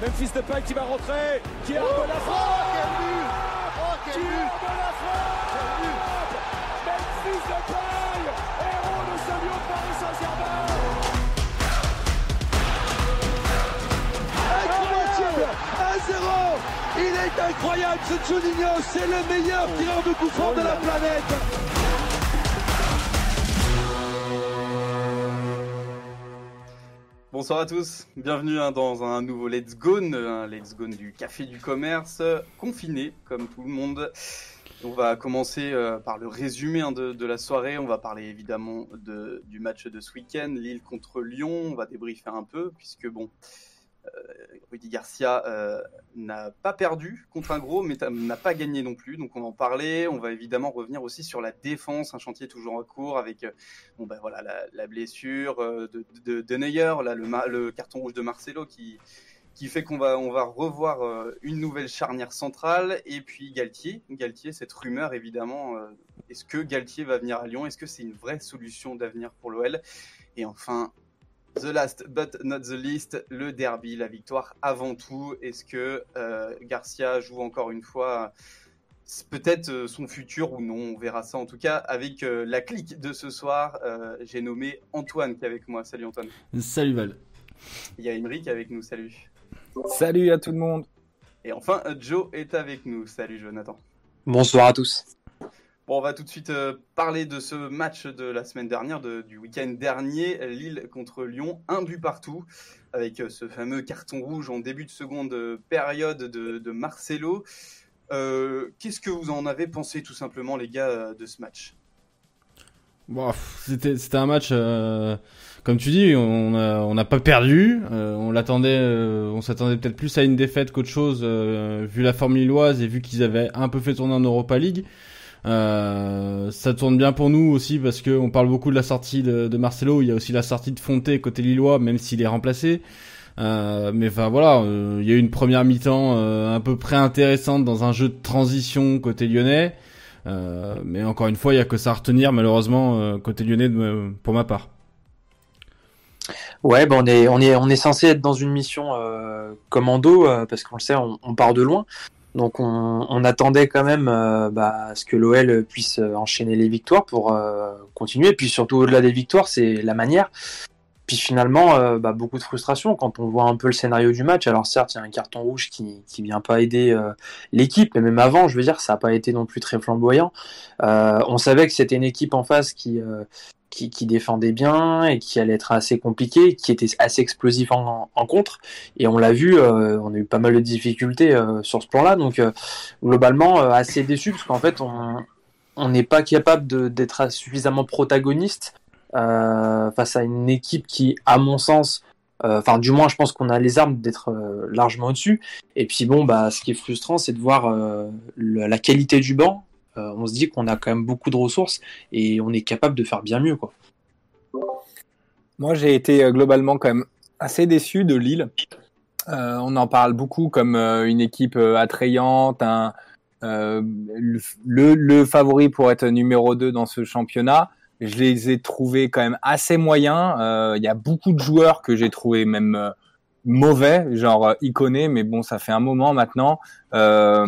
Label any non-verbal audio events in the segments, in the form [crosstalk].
Memphis Depay qui va rentrer, qui a oh, la frappe oh, quel but. Oh, quel Qui but. La frappe Memphis Depay, héros de ce lieu de Paris Saint-Germain. Incroyable. 1-0 Il est incroyable ce Juninho, c'est le meilleur tireur de coup franc de la planète Bonsoir à tous, bienvenue hein, dans un nouveau Let's Go, un Let's Go du Café du Commerce, confiné comme tout le monde. On va commencer euh, par le résumé hein, de, la soirée. On va parler évidemment du match de ce week-end, Lille contre Lyon. On va débriefer un peu, puisque bon, Rudy Garcia euh, n'a pas perdu contre un gros, mais n'a pas gagné non plus. Donc on va en parler. On va évidemment revenir aussi sur la défense, un chantier toujours en cours avec euh, bon, ben, voilà, la, blessure de, de, de Neuer, là, le, le, carton rouge de Marcelo qui, qui fait qu'on va, on va revoir une nouvelle charnière centrale. Et puis Galtier, Galtier cette rumeur évidemment. Est-ce que Galtier va venir à Lyon? Est-ce que c'est une vraie solution d'avenir pour l'OL Et enfin, The last but not the least, le derby, la victoire avant tout. Est-ce que euh, Garcia joue encore une fois peut-être euh, son futur ou non? On verra ça en tout cas avec euh, la clique de ce soir. J'ai nommé Antoine qui est avec moi. Salut Antoine. Salut Val. Il y a Emeric avec nous. Salut. Salut à tout le monde. Et enfin, Joe est avec nous. Salut Jonathan. Bonsoir à tous on va tout de suite euh, parler de ce match de la semaine dernière, du week-end dernier, Lille contre Lyon, un but partout, avec euh, ce fameux carton rouge en début de seconde période de, Marcelo. Euh, qu'est-ce que vous en avez pensé tout simplement, les gars, de ce match? C'était un match, comme tu dis, on n'a pas perdu. on l'attendait, on s'attendait peut-être plus à une défaite qu'autre chose, vu la forme lilloise et vu qu'ils avaient un peu fait tourner en Europa League. Euh, ça tourne bien pour nous aussi parce que on parle beaucoup de la sortie de, de, Marcelo. Il y a aussi la sortie de Fonte côté lillois, même s'il est remplacé. Euh, mais enfin voilà, euh, il y a eu une première mi-temps euh, à peu près intéressante dans un jeu de transition côté lyonnais. mais encore une fois, il y a que ça à retenir malheureusement côté lyonnais pour ma part. Ouais, ben on est on est on est censé être dans une mission commando parce qu'on le sait, on, part de loin. Donc on, attendait quand même euh, bah, ce que l'OL puisse enchaîner les victoires pour euh, continuer. Et puis surtout au-delà des victoires, c'est la manière. Puis finalement, bah, beaucoup de frustration quand on voit un peu le scénario du match. Alors certes, il y a un carton rouge qui qui vient pas aider l'équipe, mais même avant, je veux dire, ça n'a pas été non plus très flamboyant. on savait que c'était une équipe en face qui qui, qui, défendait bien et qui allait être assez compliqué, qui était assez explosif en, en contre. Et on l'a vu, euh, on a eu pas mal de difficultés euh, sur ce plan-là. Donc euh, globalement, assez déçu parce qu'en fait, on n'est pas capable d'être suffisamment protagoniste face à une équipe qui, à mon sens, enfin du moins, je pense qu'on a les armes d'être largement au-dessus. Et puis bon, bah, ce qui est frustrant, c'est de voir la qualité du banc euh, on se dit qu'on a quand même beaucoup de ressources et on est capable de faire bien mieux. Quoi. Moi, j'ai été euh, globalement quand même assez déçu de Lille. Euh, on en parle beaucoup comme une équipe attrayante, le, favori pour être numéro 2 dans ce championnat. Je les ai trouvés quand même assez moyens. Il y a beaucoup de joueurs que j'ai trouvé même mauvais, genre euh, iconé, mais bon, ça fait un moment maintenant. Euh,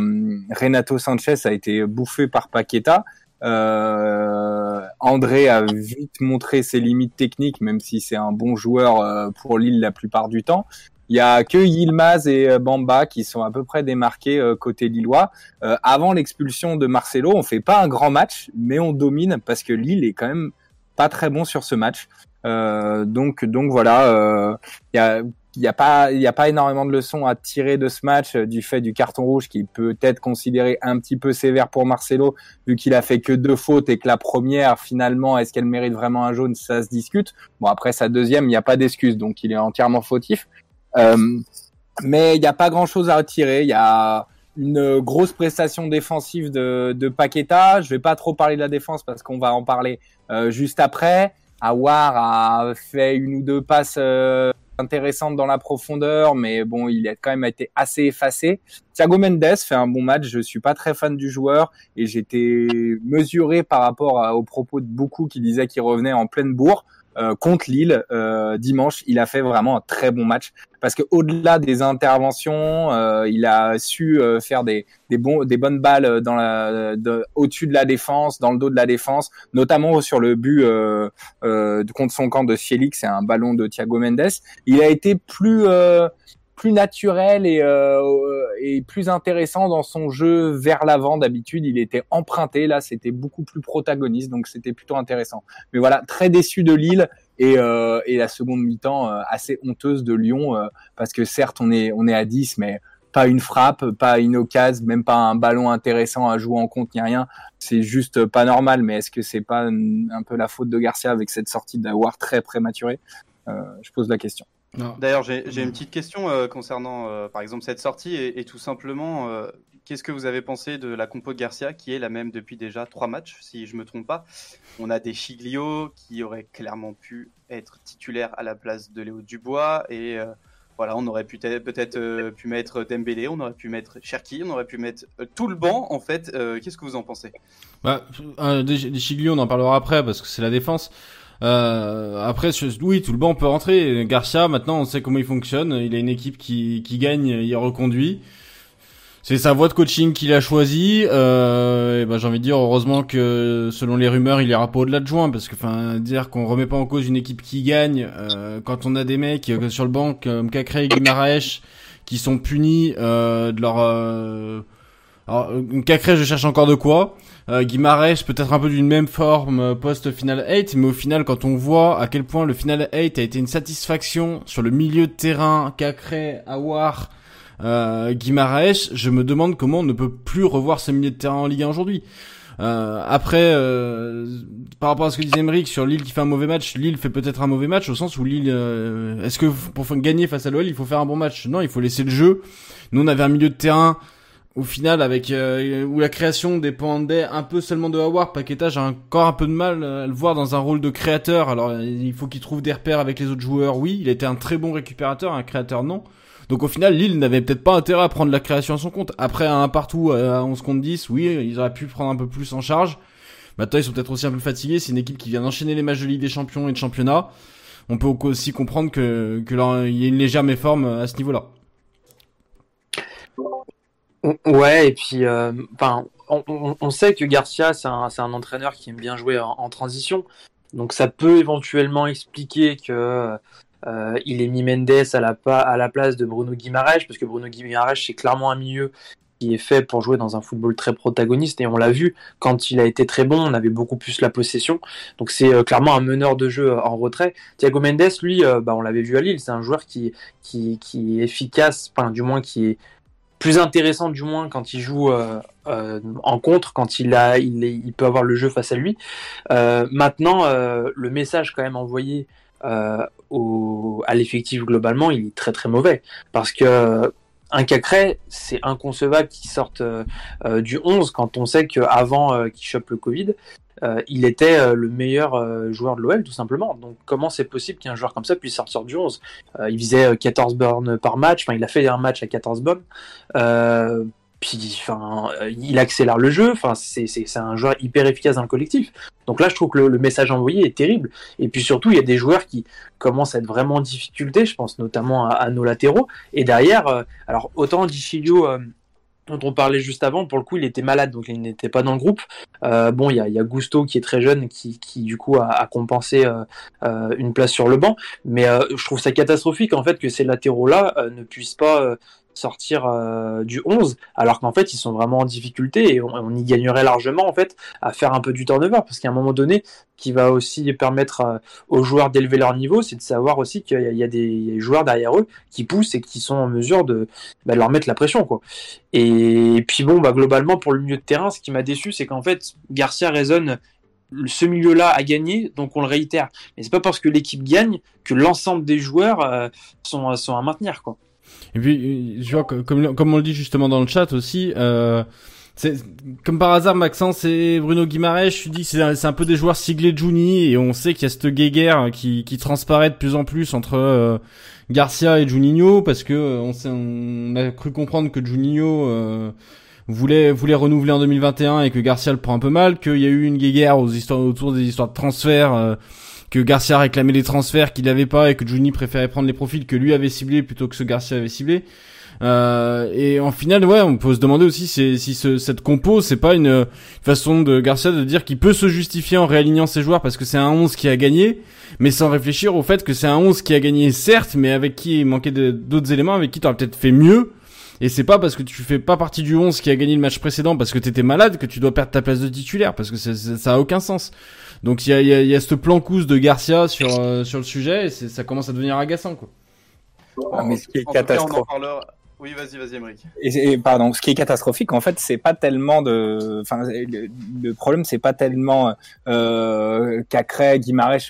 Renato Sanchez a été bouffé par Paqueta. Euh, André a vite montré ses limites techniques, même si c'est un bon joueur euh, pour Lille la plupart du temps. Il y a que Yilmaz et Bamba qui sont à peu près démarqués côté lillois. avant l'expulsion de Marcelo, on fait pas un grand match, mais on domine parce que Lille est quand même pas très bon sur ce match. donc donc voilà, il y a n'y a pas pas énormément de leçons à tirer de ce match euh, du fait du carton rouge qui peut être considéré un petit peu sévère pour Marcelo vu qu'il a fait que deux fautes et que la première finalement est-ce qu'elle mérite vraiment un jaune? Ça se discute bon après sa deuxième il n'y a pas d'excuse donc il est entièrement fautif euh, mais il n'y a pas grand chose à retirer il y a une grosse prestation défensive de, de Paqueta. Je vais pas trop parler de la défense parce qu'on va en parler euh, juste après. Awar a fait une ou deux passes euh, intéressante dans la profondeur, mais bon, il a quand même été assez effacé. Thiago Mendes fait un bon match. Je suis pas très fan du joueur et j'étais mesuré par rapport aux propos de beaucoup qui disaient qu'il revenait en pleine bourre. euh, contre Lille euh, dimanche, il a fait vraiment un très bon match parce que au-delà des interventions, euh, il a su faire des, des bons des bonnes balles dans la au-dessus de la défense, dans le dos de la défense, notamment sur le but contre son camp de Félix, c'est un ballon de Thiago Mendes. Il a été plus plus naturel et, euh, et plus intéressant dans son jeu vers l'avant. D'habitude, il était emprunté. Là, c'était beaucoup plus protagoniste, donc c'était plutôt intéressant. Mais voilà, très déçu de Lille et, euh, et la seconde mi-temps euh, assez honteuse de Lyon euh, parce que certes, on est on est à 10, mais pas une frappe, pas une occasion, même pas un ballon intéressant à jouer en compte, ni rien. C'est juste pas normal. Mais est-ce que c'est pas un peu la faute de Garcia avec cette sortie d'avoir très prématurée Je pose la question. D'ailleurs, j'ai une petite question euh, concernant, euh, par exemple, cette sortie et, tout simplement, euh, qu'est-ce que vous avez pensé de la compo de Garcia, qui est la même depuis déjà trois matchs, si je me trompe pas. On a des Chiglio qui auraient clairement pu être titulaires à la place de Léo Dubois et voilà, on aurait peut-être pu mettre Dembélé, on aurait pu mettre Cherki, on aurait pu mettre tout le banc. En fait, qu'est-ce que vous en pensez? Bah, des, des Chiglio, on en parlera après parce que c'est la défense. Euh, après, oui, tout le banc peut rentrer. Garcia, maintenant, on sait comment il fonctionne. Il a une équipe qui, qui gagne, il reconduit. C'est sa voie de coaching qu'il a choisi. Euh, et ben, j'ai envie de dire, heureusement que selon les rumeurs, il ira pas au-delà de juin, parce que, enfin, dire qu'on remet pas en cause une équipe qui gagne euh, quand on a des mecs euh, sur le banc comme et qui sont punis euh, de leur. Euh... Alors, Cacré, je cherche encore de quoi. Euh, peut-être un peu d'une même forme euh, post-final 8, mais au final, quand on voit à quel point le final 8 a été une satisfaction sur le milieu de terrain, Cacré, Awar, euh, je me demande comment on ne peut plus revoir ce milieu de terrain en Ligue 1 aujourd'hui. Euh, après, euh, par rapport à ce que disait Emeric sur Lille qui fait un mauvais match, Lille fait peut-être un mauvais match au sens où Lille, euh, est-ce que pour gagner face à l'OL, il faut faire un bon match? Non, il faut laisser le jeu. Nous, on avait un milieu de terrain au final, avec euh, où la création dépendait un peu seulement de Howard, Paqueta, j'ai encore un peu de mal à le voir dans un rôle de créateur. Alors, il faut qu'il trouve des repères avec les autres joueurs. Oui, il était un très bon récupérateur, un créateur non. Donc au final, Lille n'avait peut-être pas intérêt à prendre la création à son compte. Après, un partout à 11 contre 10, oui, ils auraient pu prendre un peu plus en charge. Maintenant, ils sont peut-être aussi un peu fatigués. C'est une équipe qui vient d'enchaîner les matchs de Ligue des Champions et de Championnat. On peut aussi comprendre que qu'il y a une légère méforme à ce niveau-là. Ouais, et puis, euh, enfin, on, sait que Garcia, c'est un, un, entraîneur qui aime bien jouer en, transition. Donc, ça peut éventuellement expliquer que euh, il ait mis Mendes à la, place de Bruno Guimaraes, parce que Bruno Guimaraes, c'est clairement un milieu qui est fait pour jouer dans un football très protagoniste et on l'a vu quand il a été très bon on avait beaucoup plus la possession donc c'est euh, clairement un meneur de jeu en retrait Thiago Mendes lui bah, on l'avait vu à Lille c'est un joueur qui, qui, est efficace du moins qui est plus intéressant du moins quand il joue euh, euh, en contre, quand il a, il, peut avoir le jeu face à lui. Euh, maintenant, le message quand même envoyé au, à l'effectif globalement, il est très très mauvais parce que un Cacré, c'est inconcevable qu'il sorte du 11 quand on sait qu'avant qu'il chope le Covid, euh, il était euh, le meilleur euh, joueur de l'OL tout simplement. Donc comment c'est possible qu'un joueur comme ça puisse sortir du 11 Il visait 14 bornes par match, enfin il a fait un match à 14 bornes. Puis enfin il accélère le jeu, c'est un joueur hyper efficace dans le collectif. Donc là je trouve que le, message envoyé est terrible. Et puis surtout il y a des joueurs qui commencent à être vraiment en difficulté, je pense notamment à, nos latéraux. Et derrière, alors autant Dichilio dont on parlait juste avant, pour le coup, il était malade, donc il n'était pas dans le groupe. Euh, bon, il y a, y Gusto qui est très jeune, qui, du coup a, compensé euh, euh, une place sur le banc. Mais je trouve ça catastrophique en fait que ces latéraux-là ne puissent pas sortir euh, du 11 alors qu'en fait ils sont vraiment en difficulté et on, y gagnerait largement en fait à faire un peu du turnover parce qu'à un moment donné qui va aussi permettre euh, aux joueurs d'élever leur niveau c'est de savoir aussi qu'il y, a des joueurs derrière eux qui poussent et qui sont en mesure de, bah, leur mettre la pression quoi et, puis bon bah globalement pour le milieu de terrain ce qui m'a déçu c'est qu'en fait Garcia raisonne ce milieu-là a gagné, donc on le réitère. Mais c'est pas parce que l'équipe gagne que l'ensemble des joueurs euh, sont, sont à maintenir, quoi. Et puis, je vois comme, comme on le dit justement dans le chat aussi, euh, comme par hasard Maxence et Bruno Guimaraes, je dis c'est c'est un peu des joueurs siglés Juni et on sait qu'il y a cette guéguerre qui, qui transparaît de plus en plus entre euh, Garcia et Juninho parce que euh, on, on a cru comprendre que Juninho euh, voulait voulait renouveler en 2021 et que Garcia le prend un peu mal, qu'il y a eu une guéguerre aux histoires autour des histoires de transfert que Garcia réclamait les transferts qu'il avait pas et que Juni préférait prendre les profils que lui avait ciblés plutôt que ce Garcia avait ciblé. Euh, et en final, ouais, on peut se demander aussi si, ce, cette compo, c'est pas une, façon de Garcia de dire qu'il peut se justifier en réalignant ses joueurs parce que c'est un 11 qui a gagné, mais sans réfléchir au fait que c'est un 11 qui a gagné certes, mais avec qui il manquait d'autres éléments, avec qui t'aurais peut-être fait mieux. Et c'est pas parce que tu fais pas partie du 11 qui a gagné le match précédent parce que t'étais malade que tu dois perdre ta place de titulaire parce que ça a aucun sens. Donc il y a, y, a, y a ce plan cousse de Garcia sur, euh, sur le sujet et ça commence à devenir agaçant quoi. Ah, mais ce qui est catastrophique. Oui, vas-y, vas-y, Emmerich. Et, pardon, ce qui est catastrophique, en fait, c'est pas tellement de, enfin, le, problème, c'est pas tellement euh, Cacré.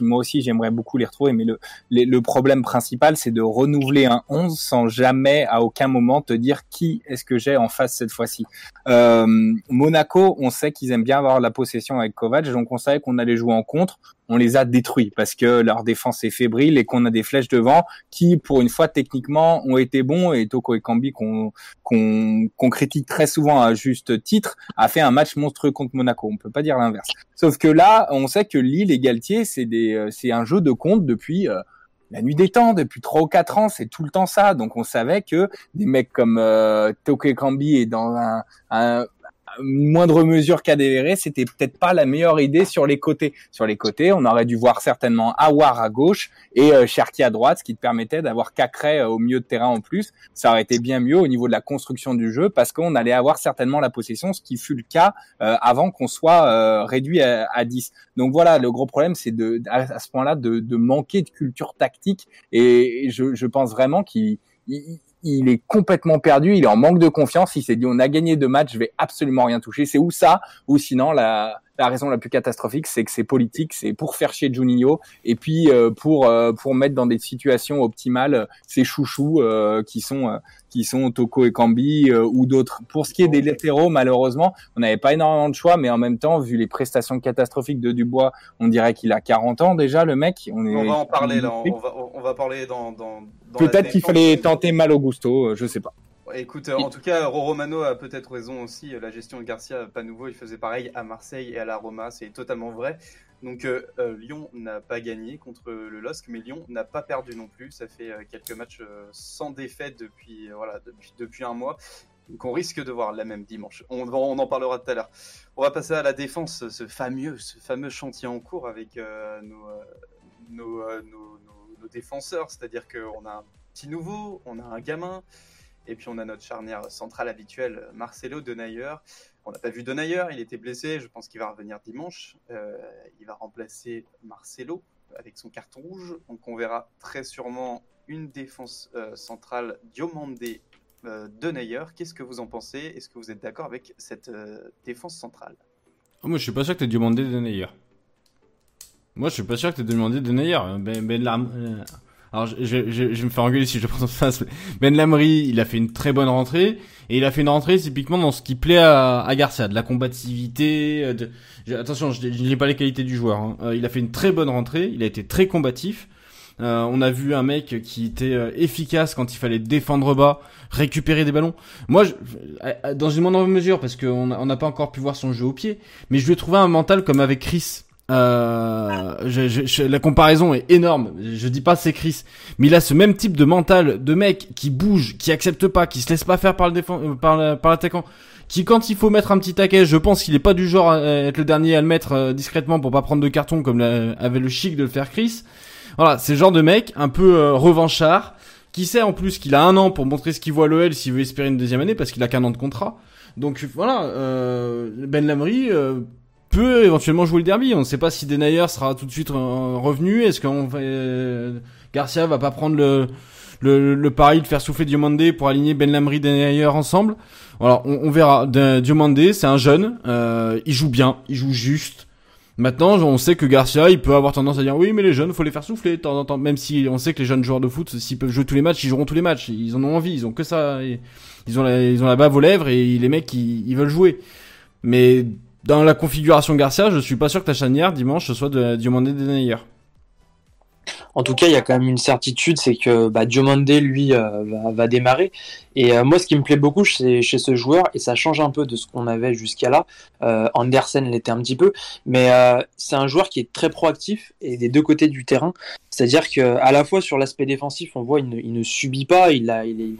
Moi aussi, j'aimerais beaucoup les retrouver, mais le, le problème principal, c'est de renouveler un 11 sans jamais, à aucun moment, te dire qui est-ce que j'ai en face cette fois-ci. Euh, Monaco, on sait qu'ils aiment bien avoir la possession avec Kovac, donc on savait qu'on allait jouer en contre on les a détruits parce que leur défense est fébrile et qu'on a des flèches devant qui, pour une fois, techniquement, ont été bons. Et Toko et Kambi, qu'on qu'on critique très souvent à juste titre, a fait un match monstrueux contre Monaco. On peut pas dire l'inverse. Sauf que là, on sait que Lille et Galtier, c'est euh, un jeu de compte depuis. Euh, la nuit des temps, depuis trois ou quatre ans, c'est tout le temps ça. Donc on savait que des mecs comme euh, Toko et Kambi est dans un, un, moindre mesure qu'Adéré, c'était peut-être pas la meilleure idée sur les côtés. Sur les côtés, on aurait dû voir certainement Awar à gauche et euh, Cherki à droite, ce qui te permettait d'avoir Cacré euh, au milieu de terrain en plus. Ça aurait été bien mieux au niveau de la construction du jeu parce qu'on allait avoir certainement la possession, ce qui fut le cas euh, avant qu'on soit euh, réduit à, à, 10. Donc voilà, le gros problème, c'est de à, ce point-là de, de, manquer de culture tactique et je, je pense vraiment qu'il il est complètement perdu, il est en manque de confiance, il s'est dit on a gagné deux matchs, je vais absolument rien toucher. C'est où ça? Ou sinon la, la raison la plus catastrophique, c'est que c'est politique, c'est pour faire chier Juninho et puis euh, pour euh, pour mettre dans des situations optimales euh, ces chouchous qui sont qui sont Toko et Kambi ou d'autres. Pour ce qui est des latéraux, malheureusement, on n'avait pas énormément de choix, mais en même temps, vu les prestations catastrophiques de Dubois, on dirait qu'il a 40 ans déjà, le mec. On, est... on va en parler là, on va, on va parler dans, dans, dans Peut-être qu'il fallait tenter mal au gusto, je sais pas. Écoute, en tout cas, Romano a peut-être raison aussi. La gestion de Garcia, pas nouveau, il faisait pareil à Marseille et à la Roma, c'est totalement vrai. Donc euh, euh, Lyon n'a pas gagné contre le LOSC, mais Lyon n'a pas perdu non plus. Ça fait euh, quelques matchs sans défaite depuis, voilà, depuis, depuis, un mois. Donc on risque de voir la même dimanche. On, on en parlera tout à l'heure. On va passer à la défense, ce fameux, ce fameux chantier en cours avec nos, nos, nos, nos, défenseurs. C'est-à-dire qu'on a un petit nouveau, on a un gamin. Et puis on a notre charnière centrale habituelle, Marcelo Denayer. On n'a pas vu Denayer, il était blessé, je pense qu'il va revenir dimanche. Euh, il va remplacer Marcelo avec son carton rouge. Donc on verra très sûrement une défense euh, centrale Diomandé euh, Denayer. Qu'est-ce que vous en pensez? Est-ce que vous êtes d'accord avec cette euh, défense centrale? Oh, Moi je suis pas sûr que tu aies Diomandé Denayer. Moi je suis pas sûr que tu aies demandé Denayer. Ben, ben, alors, je, je, me faire engueuler si je pense ça. Ben Lamry, il a fait une très bonne rentrée. Et il a fait une rentrée typiquement dans ce qui plaît à, Garcia, de la combativité. Euh. Attention, je n'ai pas les qualités du joueur. Hein. Euh, il a fait une très bonne rentrée. Il a été très combatif. Euh, on a vu un mec qui était efficace quand il fallait défendre bas, récupérer des ballons. Moi, je, dans une moindre mesure, parce qu'on n'a pas encore pu voir son jeu au pied, mais je lui ai trouvé un mental comme avec Chris. Euh, je, je, la comparaison est énorme. Je dis pas c'est Chris, mais il a ce même type de mental de mec qui bouge, qui accepte pas, qui se laisse pas faire par le défend, euh, par l'attaquant, qui quand il faut mettre un petit taquet, je pense qu'il est pas du genre à être le dernier à le mettre euh, discrètement pour pas prendre de carton comme avait le chic de le faire Chris. Voilà, c'est le genre de mec un peu euh, revanchard qui sait en plus qu'il a un an pour montrer ce qu'il voit l'OL s'il veut espérer une deuxième année parce qu'il a qu'un an de contrat. Donc voilà, Ben Lamry peut éventuellement jouer le derby. On ne sait pas si Denayer sera tout de suite revenu. Est-ce qu'on euh, Garcia va pas prendre le, le, le pari de faire souffler Diomandé pour aligner Ben Lamry Denayer ensemble? Voilà, on, on verra. Diomandé, c'est un jeune, euh, il joue bien, il joue juste. Maintenant, on sait que Garcia, il peut avoir tendance à dire oui, mais les jeunes, faut les faire souffler de temps en temps. Même si on sait que les jeunes joueurs de foot, s'ils peuvent jouer tous les matchs, ils joueront tous les matchs. Ils en ont envie, ils ont que ça. Ils ont la, ils ont la bave aux lèvres et les mecs, ils, ils veulent jouer. Mais dans la configuration Garcia, je suis pas sûr que ta chanière dimanche soit de Diomandé Denayer. En tout cas, il y a quand même une certitude, c'est que bah, Diomande, lui, euh, va, démarrer. Et euh, moi, ce qui me plaît beaucoup chez, chez, ce joueur, et ça change un peu de ce qu'on avait jusqu'à là, euh, Andersen l'était un petit peu, mais c'est un joueur qui est très proactif et des deux côtés du terrain. C'est-à-dire que à la fois sur l'aspect défensif, on voit il ne, subit pas, il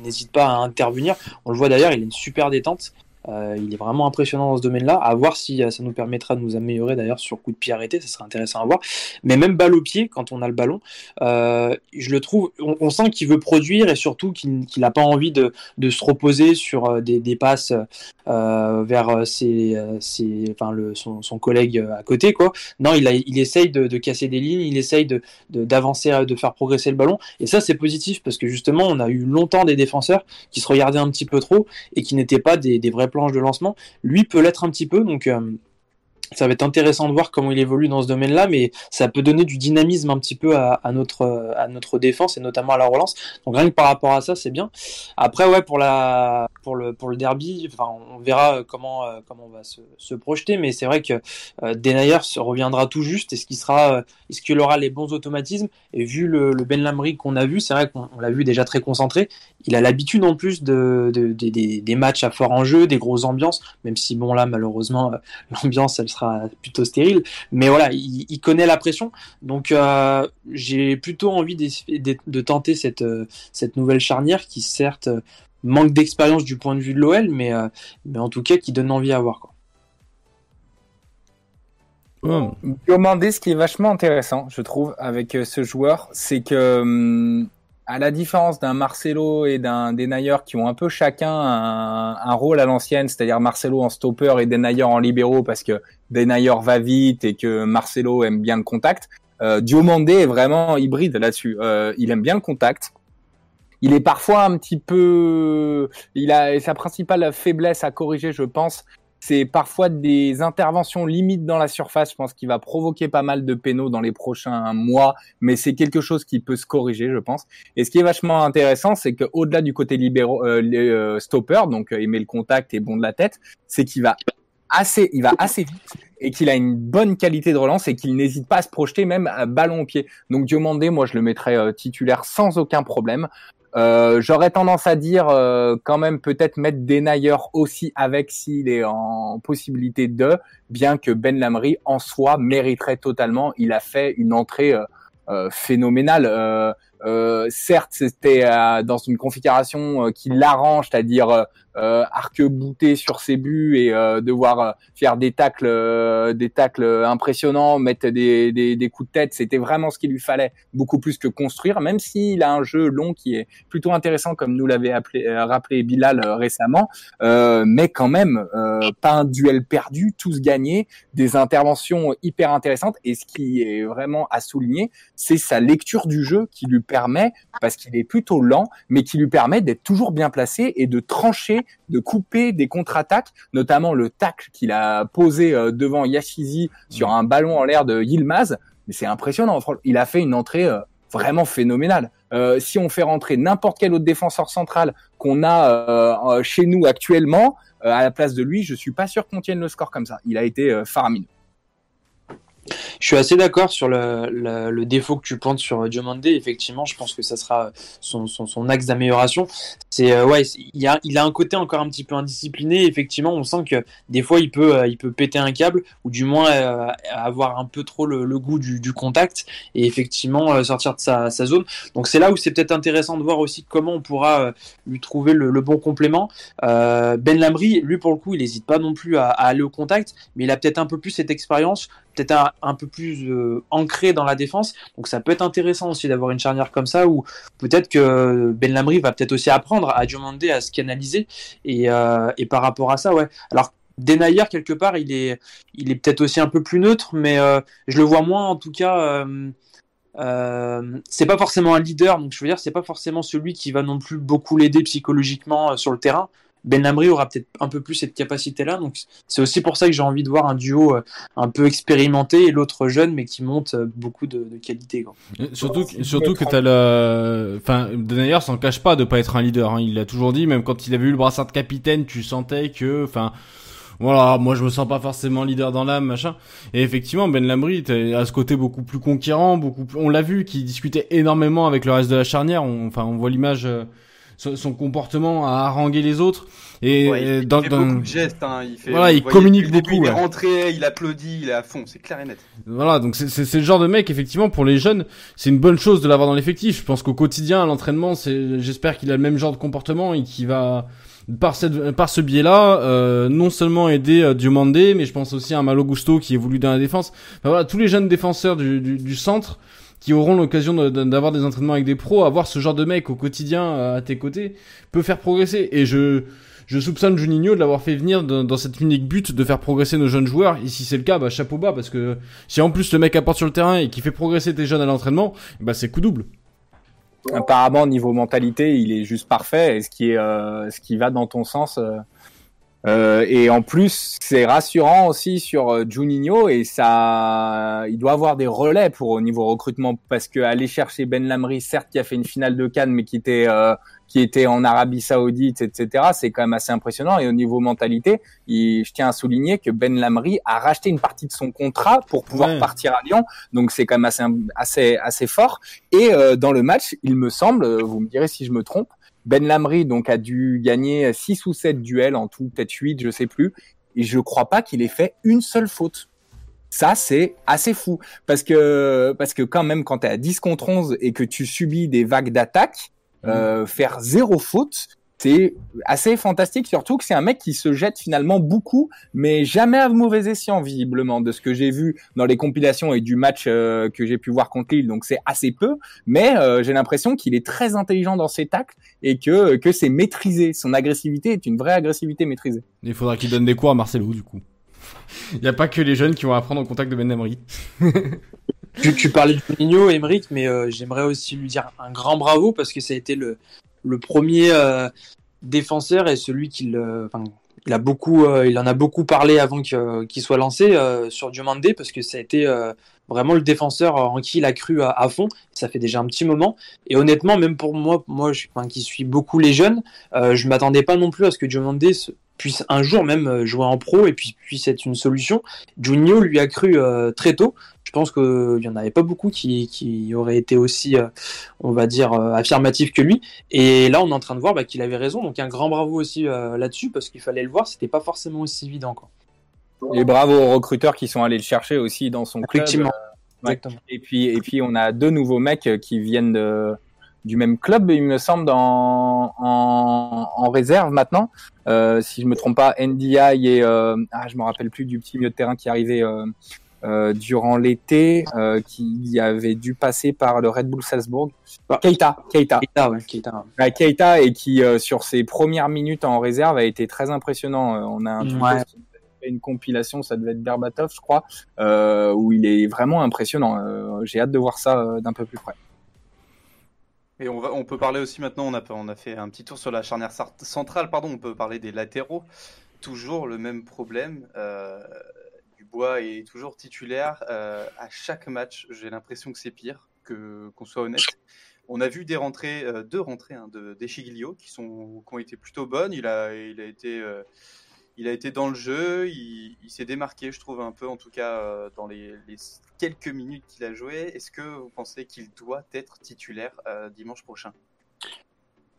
n'hésite pas à intervenir. On le voit d'ailleurs, il a une super détente. Euh, il est vraiment impressionnant dans ce domaine-là. À voir si euh, ça nous permettra de nous améliorer d'ailleurs sur coup de pied arrêté, ça serait intéressant à voir. Mais même balle au pied, quand on a le ballon, euh, je le trouve, on, sent qu'il veut produire et surtout qu'il n'a pas envie de, se reposer sur des, passes vers ses, ses, enfin le, son, son, collègue à côté. Quoi. Non, il, a, il essaye de, casser des lignes, il essaye d'avancer, de, faire progresser le ballon. Et ça, c'est positif parce que justement, on a eu longtemps des défenseurs qui se regardaient un petit peu trop et qui n'étaient pas des vrais planche de lancement, lui peut l'être un petit peu. Donc euh, ça va être intéressant de voir comment il évolue dans ce domaine-là, mais ça peut donner du dynamisme un petit peu à, notre à notre défense et notamment à la relance. Donc rien que par rapport à ça, c'est bien. Après, ouais, pour la pour le pour le derby, enfin, on verra comment euh, comment on va se, se projeter, mais c'est vrai que euh, Denayer se reviendra tout juste. Est-ce qu'il sera euh, est-ce qu'il aura les bons automatismes? Et vu le, Ben Lamry qu'on a vu, c'est vrai qu'on l'a vu déjà très concentré. Il a l'habitude en plus de, des, des matchs à fort enjeu, des grosses ambiances, même si bon là malheureusement l'ambiance elle sera plutôt stérile. Mais voilà, il, connaît la pression. Donc euh, j'ai plutôt envie de, tenter cette, euh, cette nouvelle charnière qui certes manque d'expérience du point de vue de l'OL, mais, euh, mais en tout cas qui donne envie à voir. Quoi. ce qui est vachement intéressant, je trouve, avec ce joueur, c'est que hum, à la différence d'un Marcelo et d'un Denayer qui ont un peu chacun un, rôle à l'ancienne, c'est-à-dire Marcelo en stopper et Denayer en libéraux parce que Denayer va vite et que Marcelo aime bien le contact. Euh, Diomandé est vraiment hybride là-dessus. Euh, il aime bien le contact. Il est parfois un petit peu, il a sa principale faiblesse à corriger, je pense, c'est parfois des interventions limites dans la surface. Je pense qu'il va provoquer pas mal de pénaux dans les prochains mois, mais c'est quelque chose qui peut se corriger, je pense. Et ce qui est vachement intéressant, c'est qu'au-delà du côté libéro, euh, euh, stopper, donc euh, aimer le contact et bon de la tête, c'est qu'il va assez, il va assez vite et qu'il a une bonne qualité de relance et qu'il n'hésite pas à se projeter même à ballon au pied. Donc Diomandé, moi je le mettrais titulaire sans aucun problème. Euh, j'aurais tendance à dire euh, quand même peut-être mettre Denayer aussi avec s'il est en possibilité de, bien que Ben Lamry en soi mériterait totalement. Il a fait une entrée euh, phénoménale. certes, c'était dans une configuration qui l'arrange, c'est-à-dire euh, arc-bouté sur ses buts et euh, devoir euh, faire des tacles, euh, des tacles impressionnants, mettre des, des, des coups de tête, c'était vraiment ce qu'il lui fallait, beaucoup plus que construire. Même s'il a un jeu long qui est plutôt intéressant, comme nous l'avait rappelé Bilal récemment, mais quand même pas un duel perdu, tous gagnés, des interventions hyper intéressantes. Et ce qui est vraiment à souligner, c'est sa lecture du jeu qui lui permet, parce qu'il est plutôt lent, mais qui lui permet d'être toujours bien placé et de trancher de couper des contre-attaques, notamment le tacle qu'il a posé euh, devant Yashizi sur un ballon en l'air de Yilmaz. Mais c'est impressionnant. Il a fait une entrée euh, vraiment phénoménale. Euh, si on fait rentrer n'importe quel autre défenseur central qu'on a chez nous actuellement à la place de lui, je suis pas sûr qu'on tienne le score comme ça. Il a été faramineux. Je suis assez d'accord sur le, le, défaut que tu pointes sur Diomande. Effectivement, je pense que ça sera son, son, son axe d'amélioration. C'est euh, ouais, il a, un côté encore un petit peu indiscipliné. Effectivement, on sent que des fois il peut, euh, il peut péter un câble ou du moins euh, avoir un peu trop le, goût du, contact et effectivement sortir de sa, zone. Donc c'est là où c'est peut-être intéressant de voir aussi comment on pourra lui trouver le, bon complément. ben Lamry, lui pour le coup, il n'hésite pas non plus à, aller au contact, mais il a peut-être un peu plus cette expérience peut-être un, un, peu plus ancré dans la défense. Donc ça peut être intéressant aussi d'avoir une charnière comme ça où peut-être que Ben Lamry va peut-être aussi apprendre à demander à se canaliser et, euh, et par rapport à ça, ouais. Alors Denayer quelque part, il est, il est peut-être aussi un peu plus neutre, mais euh, je le vois moins en tout cas. Euh, c'est pas forcément un leader, donc je veux dire, c'est pas forcément celui qui va non plus beaucoup l'aider psychologiquement sur le terrain. Ben Lamry aura peut-être un peu plus cette capacité-là. Donc c'est aussi pour ça que j'ai envie de voir un duo euh, un peu expérimenté et l'autre jeune, mais qui monte euh, beaucoup de, de qualité. Quoi. surtout, surtout que t'as le, enfin, d'ailleurs, s'en cache pas de pas être un leader. Hein. Il l'a toujours dit, même quand il avait eu le brassard de capitaine, tu sentais que, enfin Voilà, moi je me sens pas forcément leader dans l'âme, machin. Et effectivement, Ben Lamry a ce côté beaucoup plus conquérant, beaucoup plus... On l'a vu, qui discutait énormément avec le reste de la charnière. On, enfin, on voit l'image, euh, son, comportement à haranguer les autres. Et, il dans, fait beaucoup de gestes. Hein. Il fait, voilà, il communique beaucoup. il est rentré, il applaudit, il est à fond, c'est clair et net. Voilà, donc c'est le genre de mec, effectivement, pour les jeunes, c'est une bonne chose de l'avoir dans l'effectif. Je pense qu'au quotidien, à l'entraînement, c'est, j'espère qu'il a le même genre de comportement et qu'il va par, cette, par ce biais-là, euh, non seulement aider euh, Diomandé, mais je pense aussi à Malo Gusto qui évolue dans la défense. Enfin, voilà, tous les jeunes défenseurs du, du, du centre qui auront l'occasion d'avoir des entraînements avec des pros, avoir ce genre de mec au quotidien euh, à tes côtés, peut faire progresser. Et je, soupçonne Juninho de l'avoir fait venir dans, cet unique but de faire progresser nos jeunes joueurs. Et si c'est le cas, bah chapeau bas, parce que si en plus le mec apporte sur le terrain et qui fait progresser tes jeunes à l'entraînement, bah c'est coup double apparemment niveau mentalité, il est juste parfait. Et ce qui est, euh, qui va dans ton sens. Euh, euh, et en plus, c'est rassurant aussi sur Juninho et ça, il doit avoir des relais pour au niveau recrutement parce que aller chercher Ben Lamry, certes qui a fait une finale de Cannes, mais qui était qui était en Arabie Saoudite, etc. C'est quand même assez impressionnant. Et au niveau mentalité, je tiens à souligner que Ben Lamry a racheté une partie de son contrat pour pouvoir partir à Lyon. Donc c'est quand même assez assez assez fort. Et euh, dans le match, il me semble, vous me direz si je me trompe, Ben Lamry donc a dû gagner 6 ou 7 duels en tout, peut-être 8, je sais plus. Et je crois pas qu'il ait fait une seule faute. Ça, c'est assez fou. Parce que, parce que quand même, quand tu es à 10 contre 11 et que tu subis des vagues d'attaque, euh, faire zéro faute, c'est assez fantastique, surtout que c'est un mec qui se jette finalement beaucoup, mais jamais à mauvais escient, visiblement, de ce que j'ai vu dans les compilations et du match euh, que j'ai pu voir contre Lille, donc c'est assez peu, mais euh, j'ai l'impression qu'il est très intelligent dans ses tacles et que, que c'est maîtrisé. Son agressivité est une vraie agressivité maîtrisée. Il faudra qu'il donne des cours à Marcelo, du coup. [laughs] Il n'y a pas que les jeunes qui vont apprendre au contact de Ben Emery. tu, tu, parlais de Juninho, Emeric, mais euh, j'aimerais aussi lui dire un grand bravo parce que ça a été le, le premier euh, défenseur et celui qui il beaucoup, euh, il en a beaucoup parlé avant qu'il soit lancé sur Diomandé parce que ça a été vraiment le défenseur en qui il a cru à, fond. Ça fait déjà un petit moment. Et honnêtement, même pour moi, moi qui suis beaucoup les jeunes, je m'attendais pas non plus à ce que Diomandé puisse un jour même jouer en pro et puis puisse être une solution. Juninho lui a cru très tôt je pense qu'il n'y en avait pas beaucoup qui, qui auraient été aussi, euh, on va dire, euh, affirmatifs que lui. Et là, on est en train de voir bah, qu'il avait raison. Donc un grand bravo aussi euh, là-dessus, parce qu'il fallait le voir, c'était pas forcément aussi évident. Quoi. Et bravo aux recruteurs qui sont allés le chercher aussi dans son club. Effectivement. Et puis, et puis, on a deux nouveaux mecs qui viennent de, du même club, il me semble, en, en, en réserve maintenant. Si je me trompe pas, NDI et ah, je me rappelle plus du petit milieu de terrain qui arrivait euh, durant l'été euh, qui avait dû passer par le Red Bull Salzbourg. Keita, Keita. Keita, ouais, Keita. Keita et qui euh, sur ses premières minutes en réserve a été très impressionnant. On a un ouais. une compilation, ça devait être Berbatov, je crois, euh, où il est vraiment impressionnant. J'ai hâte de voir ça d'un peu plus près. Et on, va, on peut parler aussi maintenant, on a, on a fait un petit tour sur la charnière centrale, pardon, on peut parler des latéraux. Toujours le même problème. Euh, Bois est toujours titulaire euh, à chaque match. J'ai l'impression que c'est pire, que qu'on soit honnête. On a vu des rentrées, euh, deux rentrées hein, de d'Echiglio qui sont qui ont été plutôt bonnes. Il a il a été euh, il a été dans le jeu, il, s'est démarqué, je trouve un peu en tout cas dans les, les quelques minutes qu'il a joué. Est-ce que vous pensez qu'il doit être titulaire dimanche prochain?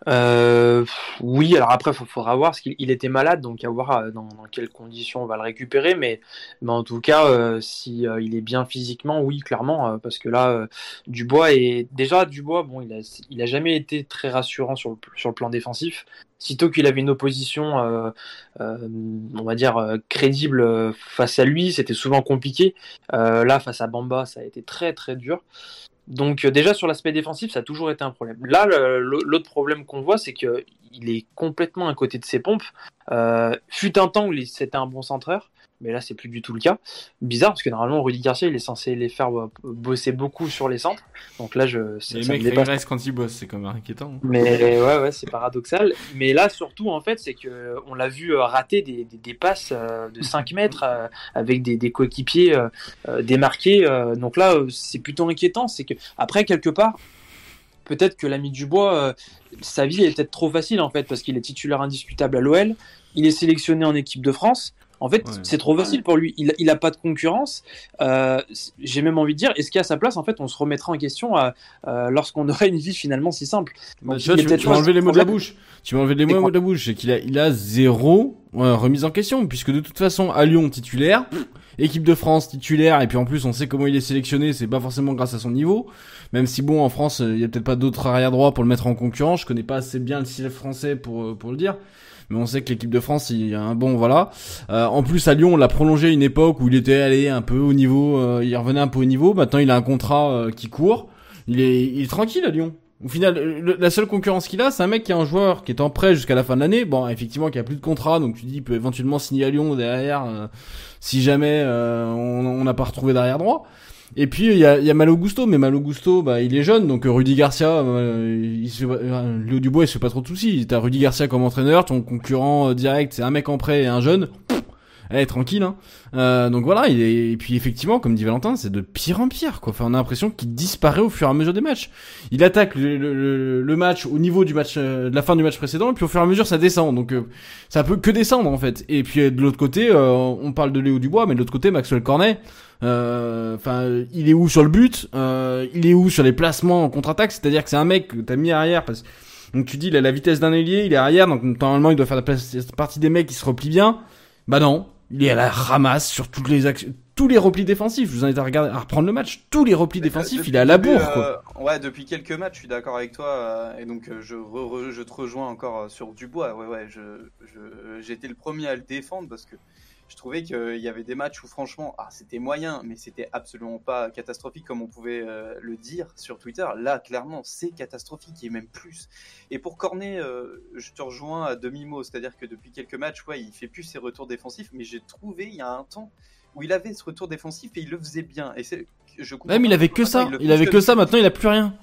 Euh, oui, alors après, il faudra voir, parce était malade, donc à voir euh, dans, quelles conditions on va le récupérer, mais, en tout cas, euh, si euh, il est bien physiquement, oui, clairement, parce que là, Dubois est déjà Dubois, bon, il a, jamais été très rassurant sur le plan défensif. Sitôt qu'il avait une opposition, on va dire crédible face à lui, c'était souvent compliqué. là, face à Bamba, ça a été très très dur. Donc euh, déjà sur l'aspect défensif, ça a toujours été un problème. Là, l'autre problème qu'on voit, c'est qu'il est complètement à côté de ses pompes. Euh, fut un temps où c'était un bon centreur, mais là c'est plus du tout le cas. Bizarre parce que normalement Rudy Garcia il est censé les faire euh, bosser beaucoup sur les centres. Donc là je les mecs régressent quand ils bossent, c'est quand même inquiétant. Hein. Mais ouais ouais, c'est paradoxal. Mais là surtout en fait, c'est que on l'a vu euh, rater des, des, des, passes euh, de 5 mètres avec des, des coéquipiers démarqués. Donc là c'est plutôt inquiétant, c'est que après quelque part peut-être que l'ami Dubois, sa vie est peut-être trop facile en fait, parce qu'il est titulaire indiscutable à l'OL, il est sélectionné en équipe de France, En fait, Ouais. c'est trop facile pour lui. Il, il a pas de concurrence. Euh, J'ai même envie de dire, est-ce qu'à sa place, en fait, on se remettra en question euh, euh, lorsqu'on [laughs] aurait une vie finalement si simple? Bah, Donc, tu vois, tu, m'as enlevé les mots de la bouche. Tu m'as enlevé les mots de la bouche. C'est qu'il a, il a zéro euh, remise en question, puisque de toute façon, à Lyon, titulaire, équipe de France titulaire, et puis en plus, on sait comment il est sélectionné, c'est pas forcément grâce à son niveau. Même si bon, en France, euh, il y a peut-être pas d'autres arrière droits pour le mettre en concurrence. Je connais pas assez bien le style français pour, pour le dire. Mais on sait que l'équipe de France, il y a un bon, voilà. Euh, en plus, à Lyon, on l'a prolongé une époque où il était allé un peu au niveau, euh, il revenait un peu au niveau. Maintenant, il a un contrat euh, qui court. Il est, il est tranquille à Lyon. Au final, la seule concurrence qu'il a, c'est un mec qui est un joueur qui est en prêt jusqu'à la fin de l'année. Bon, effectivement, qui a plus de contrat, donc tu dis, il peut éventuellement signer à Lyon derrière, euh, si jamais on on n'a pas retrouvé derrière droit. Et puis il y a, y a Malo Gusto, mais Malo Gusto, bah il est jeune, donc euh, Rudy Garcia, euh, il se, euh, Léo Dubois, il se fait pas trop de soucis. T'as Rudy Garcia comme entraîneur, ton concurrent euh, direct, c'est un mec en prêt et un jeune. Eh, tranquille, hein. Donc voilà, il est, et puis effectivement, comme dit Valentin, c'est de pire en pire, quoi. Enfin, on a l'impression qu'il disparaît au fur et à mesure des matchs. Il attaque le, le- match au niveau du match, de la fin du match précédent, et puis au fur et à mesure, ça descend. Donc, ça peut que descendre, en fait. Et puis, de l'autre côté, on parle de Léo Dubois, mais de l'autre côté, Maxwell Cornet, enfin, il est où sur le but euh, Il est où sur les placements en contre-attaque? C'est-à-dire que c'est un mec que t'as mis arrière parce donc tu dis il a la vitesse d'un ailier, il est arrière, donc normalement il doit faire la partie des mecs qui se replient bien. Bah non, il est à la ramasse sur toutes les actions, tous les replis défensifs. Je vous invite à regarder, à reprendre le match. Tous les replis défensifs, Depuis il est à la bourre. Quoi. euh, ouais, depuis quelques matchs, je suis d'accord avec toi. euh, et donc, euh, je, re- re- je te rejoins encore euh, sur Dubois. Ouais, ouais, je, je- j'étais le premier à le défendre parce que je trouvais qu'il y avait des matchs où, franchement, ah, c'était moyen, mais c'était absolument pas catastrophique comme on pouvait euh, le dire sur Twitter. Là, clairement, c'est catastrophique et même plus. Et pour Cornet, euh, je te rejoins à demi-mot. C'est-à-dire que depuis quelques matchs, ouais, il fait plus ses retours défensifs, mais j'ai trouvé il y a un temps où il avait ce retour défensif et il le faisait bien. Et c'est, je comprends Même il pas avait que ça. le Il avait que fonctionne ça. Maintenant, il a plus rien.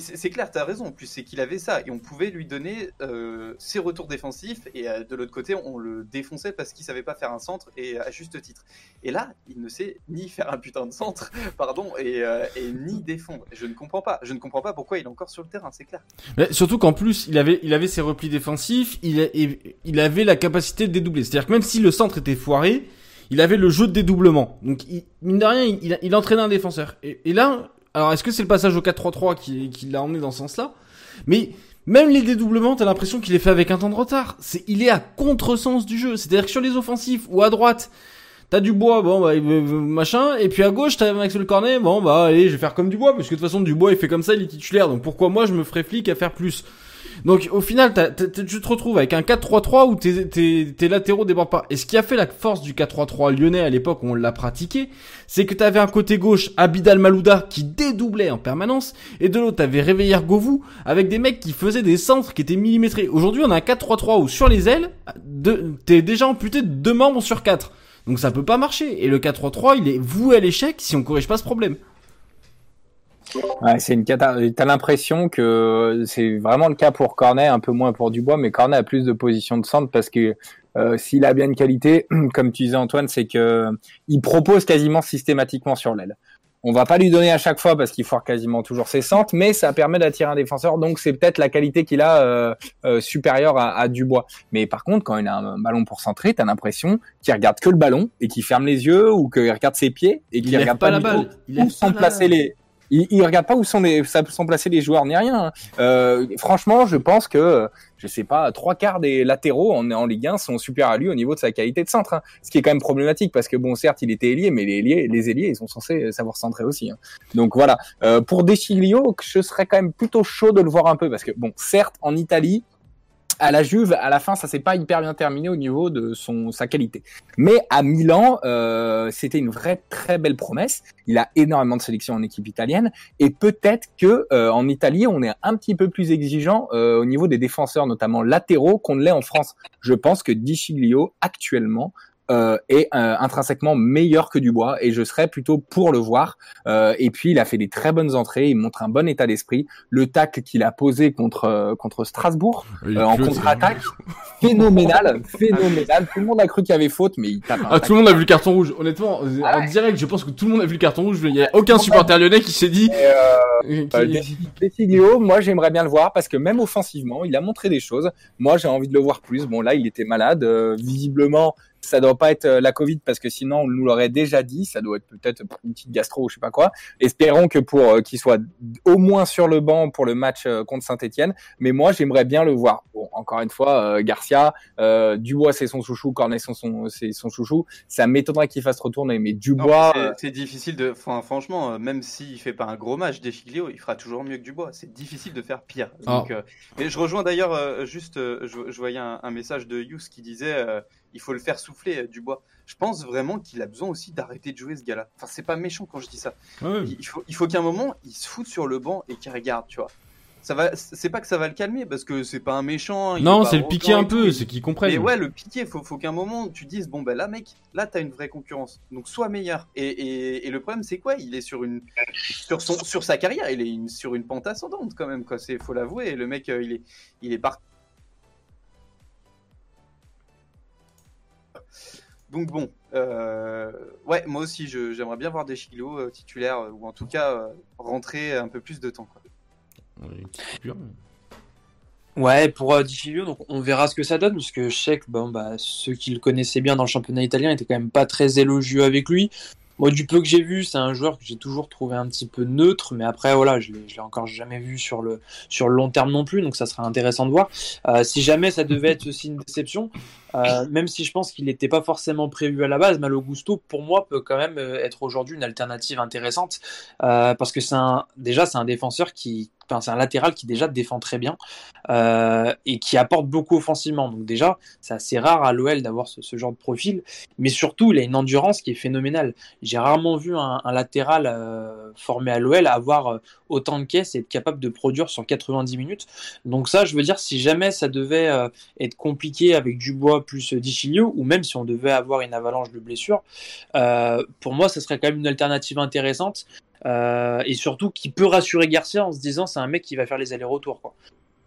C'est clair, t'as raison. En plus, c'est qu'il avait ça et on pouvait lui donner euh, ses retours défensifs et euh, de l'autre côté, on le défonçait parce qu'il savait pas faire un centre et à juste titre. Et là, il ne sait ni faire un putain de centre, [laughs] pardon, et, euh, et ni défendre. Je ne comprends pas. Je ne comprends pas pourquoi il est encore sur le terrain. C'est clair. Mais surtout qu'en plus, il avait, il avait ses replis défensifs, il, et- il avait la capacité de dédoubler. C'est-à-dire que même si le centre était foiré, il avait le jeu de dédoublement. Donc, il, mine de rien, il, il entraînait un défenseur. Et, et là, alors est-ce que c'est le passage au 4-3-3 qui, qui l'a emmené dans ce sens-là? Mais même les dédoublements, t'as l'impression qu'il est fait avec un temps de retard. C'est, il est à contresens du jeu. C'est-à-dire que sur les offensifs ou à droite, T'as du bois, bon bah machin, et puis à gauche t'as Maxwell Cornet, bon bah allez je vais faire comme du bois, parce que de toute façon du bois il fait comme ça, il est titulaire, donc pourquoi moi je me ferais flic à faire plus? Donc au final tu te retrouves avec un 4-3-3 où tes, tes, latéraux débordent pas. Et ce qui a fait la force du 4-3-3 lyonnais à l'époque où on l'a pratiqué, c'est que t'avais un côté gauche Abidal Malouda qui dédoublait en permanence, et de l'autre t'avais Réveillère Govou avec des mecs qui faisaient des centres qui étaient millimétrés. Aujourd'hui on a un 4-3-3 où sur les ailes, t'es déjà amputé de deux membres sur quatre. Donc ça peut pas marcher. Et le 4-3-3, il est voué à l'échec si on corrige pas ce problème. Ouais, c'est une cata. T'as l'impression que c'est vraiment le cas pour Cornet, un peu moins pour Dubois, mais Cornet a plus de position de centre parce que euh, s'il a bien une qualité, [clears throat] comme tu disais Antoine, c'est que il propose quasiment systématiquement sur l'aile. On va pas lui donner à chaque fois parce qu'il foire quasiment toujours ses centres, mais ça permet d'attirer un défenseur. Donc c'est peut-être la qualité qu'il a euh, euh, supérieure à, à Dubois. Mais par contre, quand il a un ballon pour centrer, t'as l'impression qu'il regarde que le ballon et qu'il ferme les yeux ou qu'il regarde ses pieds et Il qu'il regarde pas pas, la balle. Il la placés balle. les il, il regarde pas où sont les sont placés les joueurs ni rien. hein. Euh, franchement, je pense que je sais pas trois quarts des latéraux en, en Ligue 1 sont supérieurs à lui au niveau de sa qualité de centre. hein. Ce qui est quand même problématique parce que bon, certes, il était ailier, mais les ailiers, les ailiers, ils sont censés savoir centrer aussi. hein. Donc voilà. Euh, pour Deschiglio, je serais quand même plutôt chaud de le voir un peu parce que bon, certes, en Italie. À la Juve, à la fin, ça s'est pas hyper bien terminé au niveau de son sa qualité. Mais à Milan, euh, c'était une vraie très belle promesse. Il a énormément de sélections en équipe italienne et peut-être que euh, en Italie, on est un petit peu plus exigeant euh, au niveau des défenseurs, notamment latéraux, qu'on ne l'est en France. Je pense que Di Sciglio actuellement euh, est euh, intrinsèquement meilleur que Dubois et je serais plutôt pour le voir. Euh, et puis il a fait des très bonnes entrées, il montre un bon état d'esprit. Le tacle qu'il a posé contre euh, contre Strasbourg Il euh, en contre-attaque, phénoménal, [laughs] phénoménal. Tout le monde a cru qu'il y avait faute, mais il tape. un Ah, tout le monde a vu le carton rouge. Honnêtement, euh, Ah en direct, je pense que tout le monde a vu le carton rouge. Il y a aucun supporter lyonnais qui s'est dit. Qui- Euh, Desiglio, moi j'aimerais bien le voir parce que même offensivement, il a montré des choses. Moi j'ai envie de le voir plus. Bon là, il était malade. euh, visiblement, ça doit pas être euh, la Covid parce que sinon on nous l'aurait déjà dit. Ça doit être peut-être une petite gastro ou je sais pas quoi. Espérons que pour euh, qu'il soit au moins sur le banc pour le match euh, contre Saint-Etienne. Mais moi, j'aimerais bien le voir. Bon, encore une fois, euh, Garcia, euh, Dubois c'est son chouchou, Cornet c'est son, son chouchou. Ça m'étonnerait qu'il fasse retourner. Mais Dubois, mais euh, c'est- difficile de. Enfin, franchement, euh, même s'il fait pas un gros match, Deschiglio, il fera toujours mieux que Dubois. C'est difficile de faire pire. Donc, euh, et je rejoins d'ailleurs euh, juste, euh, je, je voyais un, un message de Yous qui disait euh, il faut le faire souffler euh, Dubois. Je pense vraiment qu'il a besoin aussi d'arrêter de jouer ce gars-là. Enfin, c'est pas méchant quand je dis ça. Ouais. Il faut, il faut qu'à un moment, il se foute sur le banc et qu'il regarde, tu vois. Ça va, c'est pas que ça va le calmer parce que c'est pas un méchant. il Non, c'est le piquer un peu, c'est qu'ils comprennent. mais ouais, le piqué, faut, faut qu'à un moment tu dises bon ben là mec, là t'as une vraie concurrence, donc sois meilleur. Et, et, et le problème c'est quoi? Il est sur une sur son sur sa carrière, il est une- sur une pente ascendante quand même quoi. C'est faut l'avouer. Le mec euh, il est il est parti. Donc bon, euh, ouais, moi aussi je- j'aimerais bien voir des Chilo euh, titulaires euh, ou en tout cas euh, rentrer un peu plus de temps. Quoi. Ouais, pour euh, Di Filio, donc on verra ce que ça donne, parce que je sais que bon, bah, ceux qui le connaissaient bien dans le championnat italien étaient quand même pas très élogieux avec lui. Moi, du peu que j'ai vu, c'est un joueur que j'ai toujours trouvé un petit peu neutre, mais après, voilà, je l'ai encore jamais vu sur le, sur le long terme non plus, donc ça sera intéressant de voir. Euh, si jamais ça devait être aussi une déception, euh, même si je pense qu'il n'était pas forcément prévu à la base, Malo Gusto, pour moi, peut quand même euh, être aujourd'hui une alternative intéressante, parce que c'est déjà, c'est un défenseur qui, c'est un latéral qui déjà défend très bien euh, et qui apporte beaucoup offensivement. Donc déjà, c'est assez rare à l'OL d'avoir ce, genre de profil, mais surtout, il a une endurance qui est phénoménale. J'ai rarement vu un, latéral euh, formé à l'OL avoir euh, autant de caisses et être capable de produire sur 90 minutes. Donc ça, je veux dire, si jamais ça devait être compliqué avec Dubois plus Dichilio, ou même si on devait avoir une avalanche de blessures, pour moi, ça serait quand même une alternative intéressante. Euh, et surtout qui peut rassurer Garcia en se disant c'est un mec qui va faire les allers-retours quoi.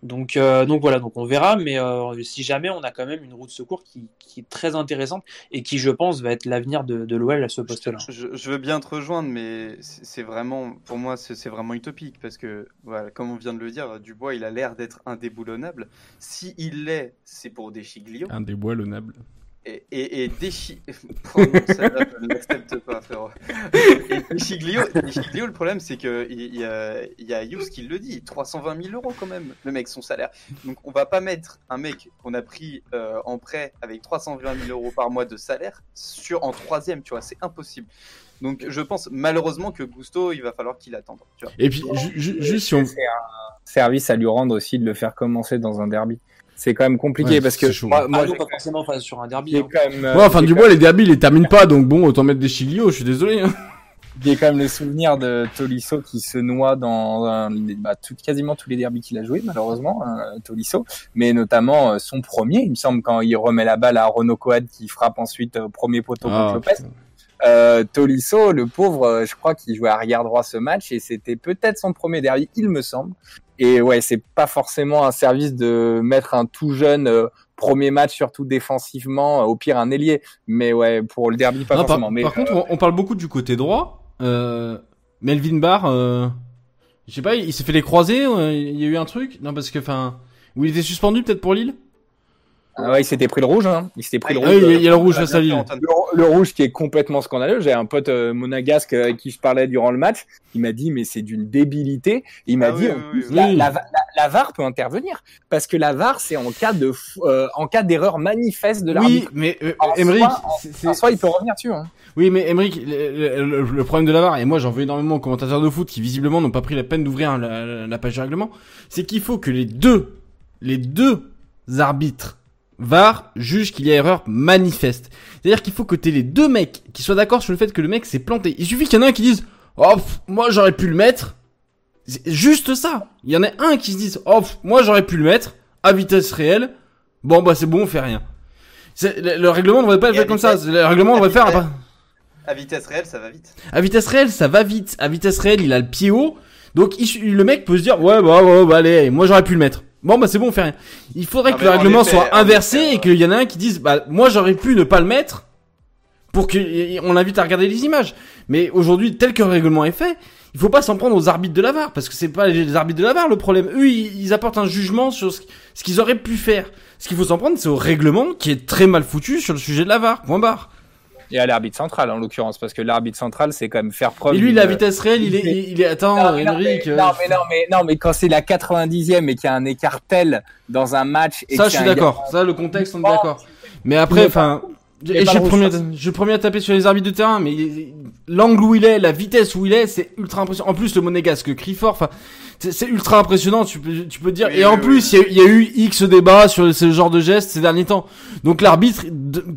Donc, euh, donc voilà, donc on verra, mais euh, si jamais on a quand même une roue de secours qui, qui est très intéressante et qui, je pense, va être l'avenir de, de l'OL à ce poste-là. Je, je veux bien te rejoindre, mais c'est vraiment, pour moi, c'est c'est vraiment utopique parce que, voilà, comme on vient de le dire, Dubois, il a l'air d'être indéboulonnable. Si il l'est, c'est pour des Chiglio. Un déboulonnable. Et, et, et Dechi... Oh [laughs] non, celle-là, je ne l'accepte pas, frérot. Et Dechiglio, Dechiglio, le problème, c'est que il il y a, il y a Yous qui le dit, 320 000 euros quand même, le mec, son salaire. Donc, on va pas mettre un mec qu'on a pris euh, en prêt avec 320 000 euros par mois de salaire sur en troisième, tu vois, c'est impossible. Donc, je pense malheureusement que Gusto, il va falloir qu'il attende. Tu vois. Et puis, ju- ju- juste si on. c'est un service à lui rendre aussi de le faire commencer dans un derby. C'est quand même compliqué Ouais, parce que chaud. moi, moi Ah non, pas forcément enfin, sur un derby. hein. quand même, euh, Ouais, enfin, j'ai Dubois, les derbies, il les termine pas, donc bon, autant mettre des Chiglio, je suis désolé. hein. J'ai quand même le souvenir de Tolisso qui se noie dans un- bah, tout, quasiment tous les derbys qu'il a joué malheureusement, hein, Tolisso, mais notamment euh, son premier, il me semble, quand il remet la balle à Renaud Coad qui frappe ensuite au premier poteau Ah, contre Lopez. Euh, Tolisso, le pauvre, euh, je crois qu'il jouait arrière droit ce match et c'était peut-être son premier derby, il me semble. Et ouais, c'est pas forcément un service de mettre un tout jeune euh, premier match, surtout défensivement, euh, au pire un ailier. Mais ouais, pour le derby, pas Non, par, forcément. mais par contre, on, on parle beaucoup du côté droit. Euh, Melvin Barr, euh, je sais pas, il, il s'est fait les croisés, euh, il y a eu un truc? Non, parce que, enfin, où il était suspendu peut-être pour Lille? Ah ouais, il s'était pris le rouge, hein. Il s'était pris le Ah, rouge. oui, il y a- a le rouge face à Lille. Le, le rouge qui est complètement scandaleux. J'ai un pote euh, monégasque euh, avec qui je parlais durant le match. Il m'a dit mais c'est d'une débilité. Il m'a Ah dit oui, en oui, plus, oui, la, oui. la, la- la VAR peut intervenir parce que la VAR c'est en cas de euh, en cas d'erreur manifeste de Oui, l'arbitre. mais euh, En Emmerich, soi, En soi, il peut revenir dessus. Hein. Oui, mais Emmerich, le, le- le problème de la VAR, et moi j'en veux énormément aux commentateurs de foot qui visiblement n'ont pas pris la peine d'ouvrir la, la- la page de règlement, c'est qu'il faut que les deux, les deux arbitres VAR jugent qu'il y a erreur manifeste. C'est-à-dire qu'il faut que t'aies les deux mecs qui soient d'accord sur le fait que le mec s'est planté. Il suffit qu'il y en ait un qui dise Oh, pff, moi j'aurais pu le mettre. C'est juste ça. Il y en a un qui se dise Oh, pff, moi j'aurais pu le mettre à vitesse réelle. Bon, bah c'est bon, on fait rien. Le, le règlement ne devrait pas être fait comme ça. Le règlement devrait faire. vitesse- À vitesse réelle, ça va vite. À vitesse réelle, ça va vite. À vitesse réelle, il a le pied haut. Donc il- le mec peut se dire ouais bah ouais bah allez, moi j'aurais pu le mettre. Bon bah c'est bon, on fait rien. Il faudrait que le en règlement effet, soit inversé effet, et qu'il y en a un qui dise bah moi j'aurais pu ne pas le mettre pour que on l'invite à regarder les images. Mais aujourd'hui, tel que le règlement est fait, il faut pas s'en prendre aux arbitres de la VAR parce que c'est pas les arbitres de la VAR le problème. Eux, ils, apportent un jugement sur ce, ce qu'ils auraient pu faire. Ce qu'il faut s'en prendre, c'est au règlement qui est très mal foutu sur le sujet de la VAR. Point barre. Et à l'arbitre central, en l'occurrence, parce que l'arbitre central, c'est quand même faire preuve. Et lui, la vitesse réelle, il est, il, est, attends, Non, mais non, mais, euh, non, mais non, mais non, mais quand c'est la 90e et qu'il y a un écart tel dans un match. Et ça, je suis d'accord. gars- Ça, le contexte, on est d'accord. Mais après, enfin, et je suis premier, je suis premier à taper sur les arbitres de terrain, mais l'angle où il est, la vitesse où il est, c'est ultra impressionnant. En plus, le monégasque crie fort, enfin, c'est ultra impressionnant, tu peux, tu peux dire. Oui, et en oui, plus, il y, a- il y a eu X débats sur ce genre de gestes ces derniers temps. Donc l'arbitre,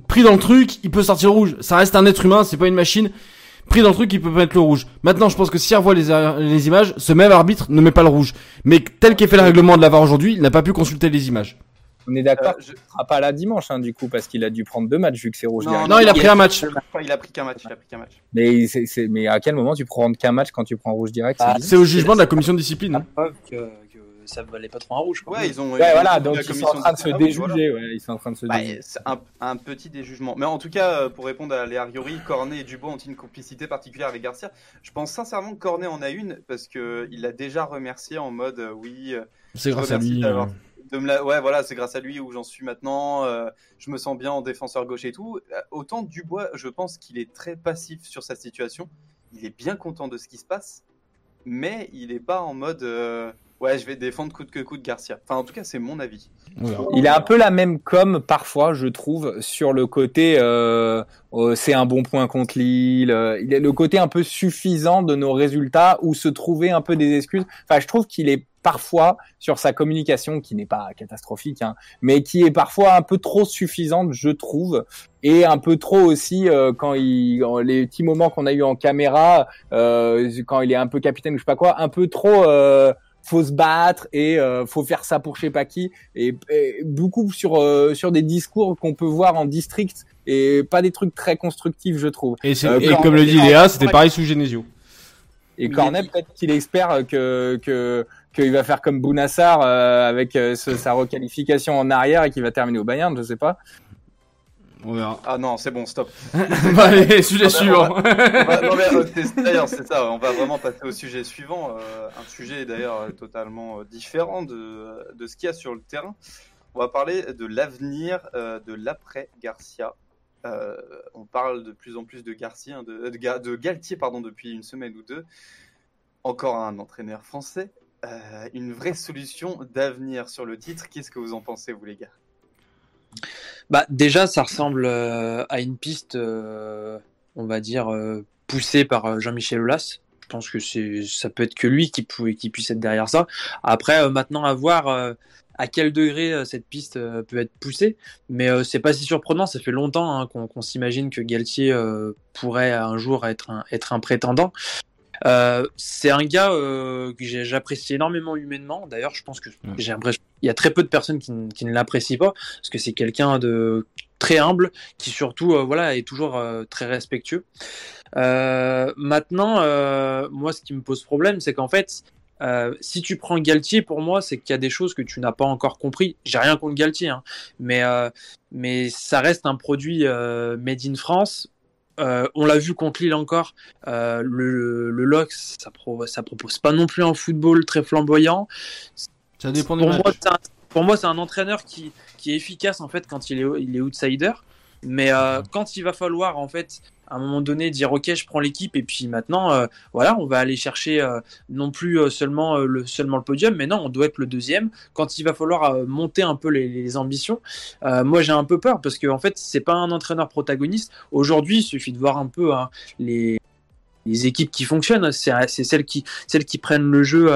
pris dans le truc, il peut sortir rouge. Ça reste un être humain, c'est pas une machine. Pris dans le truc, il peut mettre le rouge. Maintenant, je pense que si on revoit les, les images, ce même arbitre ne met pas le rouge. Mais tel qu'est fait le règlement de la VAR aujourd'hui, il n'a pas pu consulter les images. On est d'accord Euh, je- qu'il ne sera pas là dimanche, hein, du coup, parce qu'il a dû prendre deux matchs vu que c'est rouge. Non, direct. Non, il a pris un match. Il a pris qu'un match. Il a pris qu'un match. Mais, à quel moment tu prends qu'un match quand tu prends rouge direct Ah, c'est au jugement de la commission de discipline. La hein. preuve que, que ça valait pas trop un rouge. quoi. Ouais, ils ont. Ouais, ils voilà, donc ils sont en train de se disciplinaire, voilà. déjuger. Ouais, ils sont en train de se Bah, déjuger. c'est un, un petit déjugement. Mais en tout cas, euh, pour répondre à Léa Riori, Cornet et Dubois ont une complicité particulière avec Garcia. Je pense sincèrement que Cornet en a une parce que il l'a déjà remercié en mode euh, oui, euh, C'est grâce à lui. D'avoir- de me la... ouais voilà, c'est grâce à lui où j'en suis maintenant. euh, je me sens bien en défenseur gauche et tout. Euh, Autant Dubois, je pense qu'il est très passif sur sa situation. Il est bien content de ce qui se passe, mais il est pas en mode euh, ouais, je vais défendre coûte que coûte Garcia. Enfin, en tout cas, c'est mon avis. Il a un peu la même com parfois, je trouve, sur le côté euh, euh, c'est un bon point contre Lille. euh, il est le côté un peu suffisant de nos résultats ou se trouver un peu des excuses. Enfin, je trouve qu'il est parfois sur sa communication qui n'est pas catastrophique, hein, mais qui est parfois un peu trop suffisante, je trouve, et un peu trop aussi euh, quand il les petits moments qu'on a eu en caméra, euh, quand il est un peu capitaine ou je sais pas quoi, un peu trop. Euh, faut se battre et euh, faut faire ça pour je sais pas qui et, et beaucoup sur euh, sur des discours qu'on peut voir en district et pas des trucs très constructifs je trouve Et, Euh, comme le dit Léa, c'était pareil sous Genesio. et Cornet peut-être qu'il espère que que qu'il va faire comme Bounassar euh, avec euh, ce- sa requalification en arrière et qu'il va terminer au Bayern je sais pas On verra. Ah non, c'est bon, stop. [laughs] bah, allez, sujet Ah, suivant. On va- non, mais, euh, D'ailleurs, c'est ça. On va vraiment passer au sujet suivant. euh, un sujet d'ailleurs totalement différent de, de ce qu'il y a sur le terrain. On va parler de l'avenir euh, de l'après Garcia. Euh, on parle de plus en plus de Garcia, hein, de, de, de Galtier, pardon, depuis une semaine ou deux. Encore un entraîneur français. Euh, une vraie solution d'avenir sur le titre. Qu'est-ce que vous en pensez, vous les gars? Bah, déjà, ça ressemble euh, à une piste, euh, on va dire, poussée par Jean-Michel Aulas. Je pense que ça peut être que lui qui, qui puisse être derrière ça. Après, maintenant, à voir à quel degré cette piste peut être poussée. Mais euh, c'est pas si surprenant. Ça fait longtemps hein, qu'on, s'imagine que Galtier pourrait un jour être un prétendant. Euh, c'est un gars euh, que j'apprécie énormément humainement. D'ailleurs, je pense que j'ai l'impression il y a très peu de personnes qui, ne- qui ne l'apprécient pas parce que c'est quelqu'un de très humble qui surtout euh, voilà est toujours très respectueux. Maintenant, moi, ce qui me pose problème, c'est qu'en fait, euh, si tu prends Galtier, pour moi, c'est qu'il y a des choses que tu n'as pas encore compris. J'ai rien contre Galtier, hein, mais euh, mais ça reste un produit euh, made in France. Euh, on l'a vu contre Lille encore. Euh, le, le Lox, ça, pro, ça propose pas non plus un football très flamboyant. Ça dépend Pour moi, c'est un, pour moi, c'est un entraîneur qui, qui est efficace en fait quand il est, il est outsider. Mais euh, quand il va falloir en fait à un moment donné dire ok je prends l'équipe et puis maintenant euh, voilà on va aller chercher euh, non plus euh, seulement le seulement le podium mais non on doit être le deuxième. Quand il va falloir euh, monter un peu les, les ambitions moi j'ai un peu peur parce que en fait c'est pas un entraîneur protagoniste. Aujourd'hui il suffit de voir un peu hein, les les équipes qui fonctionnent. C'est celles qui celles qui prennent le jeu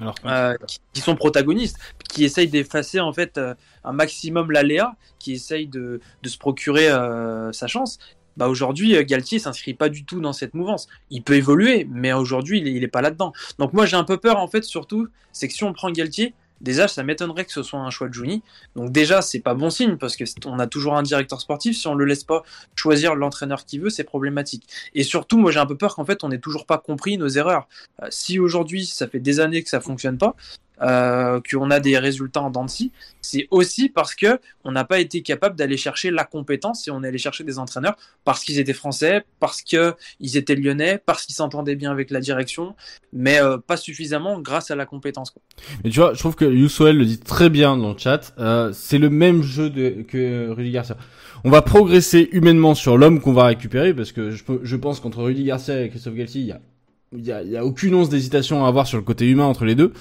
Alors, euh, qui, qui sont protagonistes, qui essayent d'effacer en fait euh, un maximum l'aléa, qui essayent de, de se procurer euh, sa chance. Bah aujourd'hui, euh, Galtier s'inscrit pas du tout dans cette mouvance. Il peut évoluer, mais aujourd'hui, il est, il est pas là-dedans. Donc moi, j'ai un peu peur en fait, surtout, c'est que si on prend Galtier, déjà, ça m'étonnerait que ce soit un choix de Juni. Donc déjà, c'est pas bon signe parce que on a toujours un directeur sportif. Si on le laisse pas choisir l'entraîneur qu'il veut, c'est problématique. Et surtout, moi, j'ai un peu peur qu'en fait, on n'ait toujours pas compris nos erreurs. Euh, si aujourd'hui, ça fait des années que ça fonctionne pas, euh, qu'on a des résultats en dents c'est aussi parce que on n'a pas été capable d'aller chercher la compétence et on est allé chercher des entraîneurs parce qu'ils étaient français, parce que ils étaient lyonnais, parce qu'ils s'entendaient bien avec la direction, mais euh, pas suffisamment grâce à la compétence. Quoi. Mais tu vois, je trouve que Youssouel le dit très bien dans le chat. Euh, c'est le même jeu que Rudy Garcia. On va progresser humainement sur l'homme qu'on va récupérer parce que je, je pense qu'entre Rudy Garcia et Christophe Galtier, il y a, il y a, aucune once d'hésitation à avoir sur le côté humain entre les deux.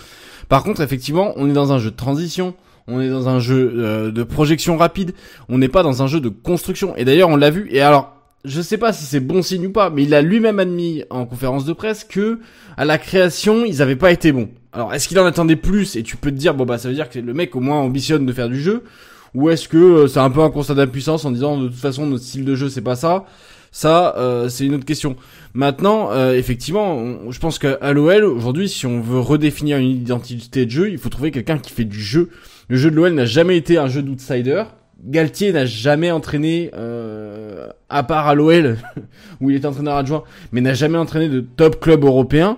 Par contre, effectivement, on est dans un jeu de transition. On est dans un jeu euh, de projection rapide. On n'est pas dans un jeu de construction. Et d'ailleurs, on l'a vu. Et alors, je sais pas si c'est bon signe ou pas, mais il a lui-même admis en conférence de presse que à la création, ils avaient pas été bons. Alors, est-ce qu'il en attendait plus? Et tu peux te dire, bon bah ça veut dire que le mec au moins ambitionne de faire du jeu, ou est-ce que euh, c'est un peu un constat d'impuissance en disant de toute façon notre style de jeu c'est pas ça? Ça, euh, c'est une autre question. Maintenant, euh, effectivement, je pense qu'à l'OL aujourd'hui, si on veut redéfinir une identité de jeu, il faut trouver quelqu'un qui fait du jeu. Le jeu de l'OL n'a jamais été un jeu d'outsider. Galtier n'a jamais entraîné, euh, à part à l'OL, [laughs] où il était entraîneur adjoint, mais n'a jamais entraîné de top club européen.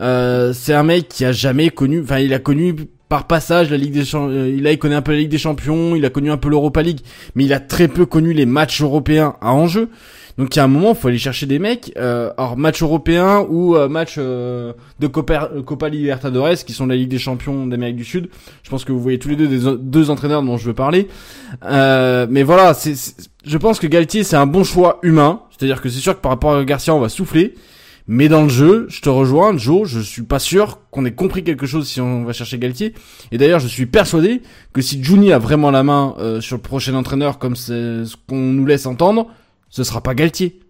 Euh, c'est un mec qui a jamais connu, enfin il a connu par passage la Ligue des Champions, il a il connaît un peu la Ligue des Champions, il a connu un peu l'Europa League, mais il a très peu connu les matchs européens à enjeu. Donc il y a un moment, faut aller chercher des mecs, euh, alors match européen ou euh, match euh, de Copa, euh, Copa Libertadores, qui sont la Ligue des Champions d'Amérique du Sud. Je pense que vous voyez tous les deux des deux entraîneurs dont je veux parler. Euh, mais voilà, c'est- je pense que Galtier c'est un bon choix humain, c'est-à-dire que c'est sûr que par rapport à Garcia on va souffler. Mais dans le jeu, je te rejoins, Joe, je suis pas sûr qu'on ait compris quelque chose si on va chercher Galtier. Et d'ailleurs, je suis persuadé que si Juni a vraiment la main euh, sur le prochain entraîneur, comme c'est ce qu'on nous laisse entendre, ce sera pas Galtier.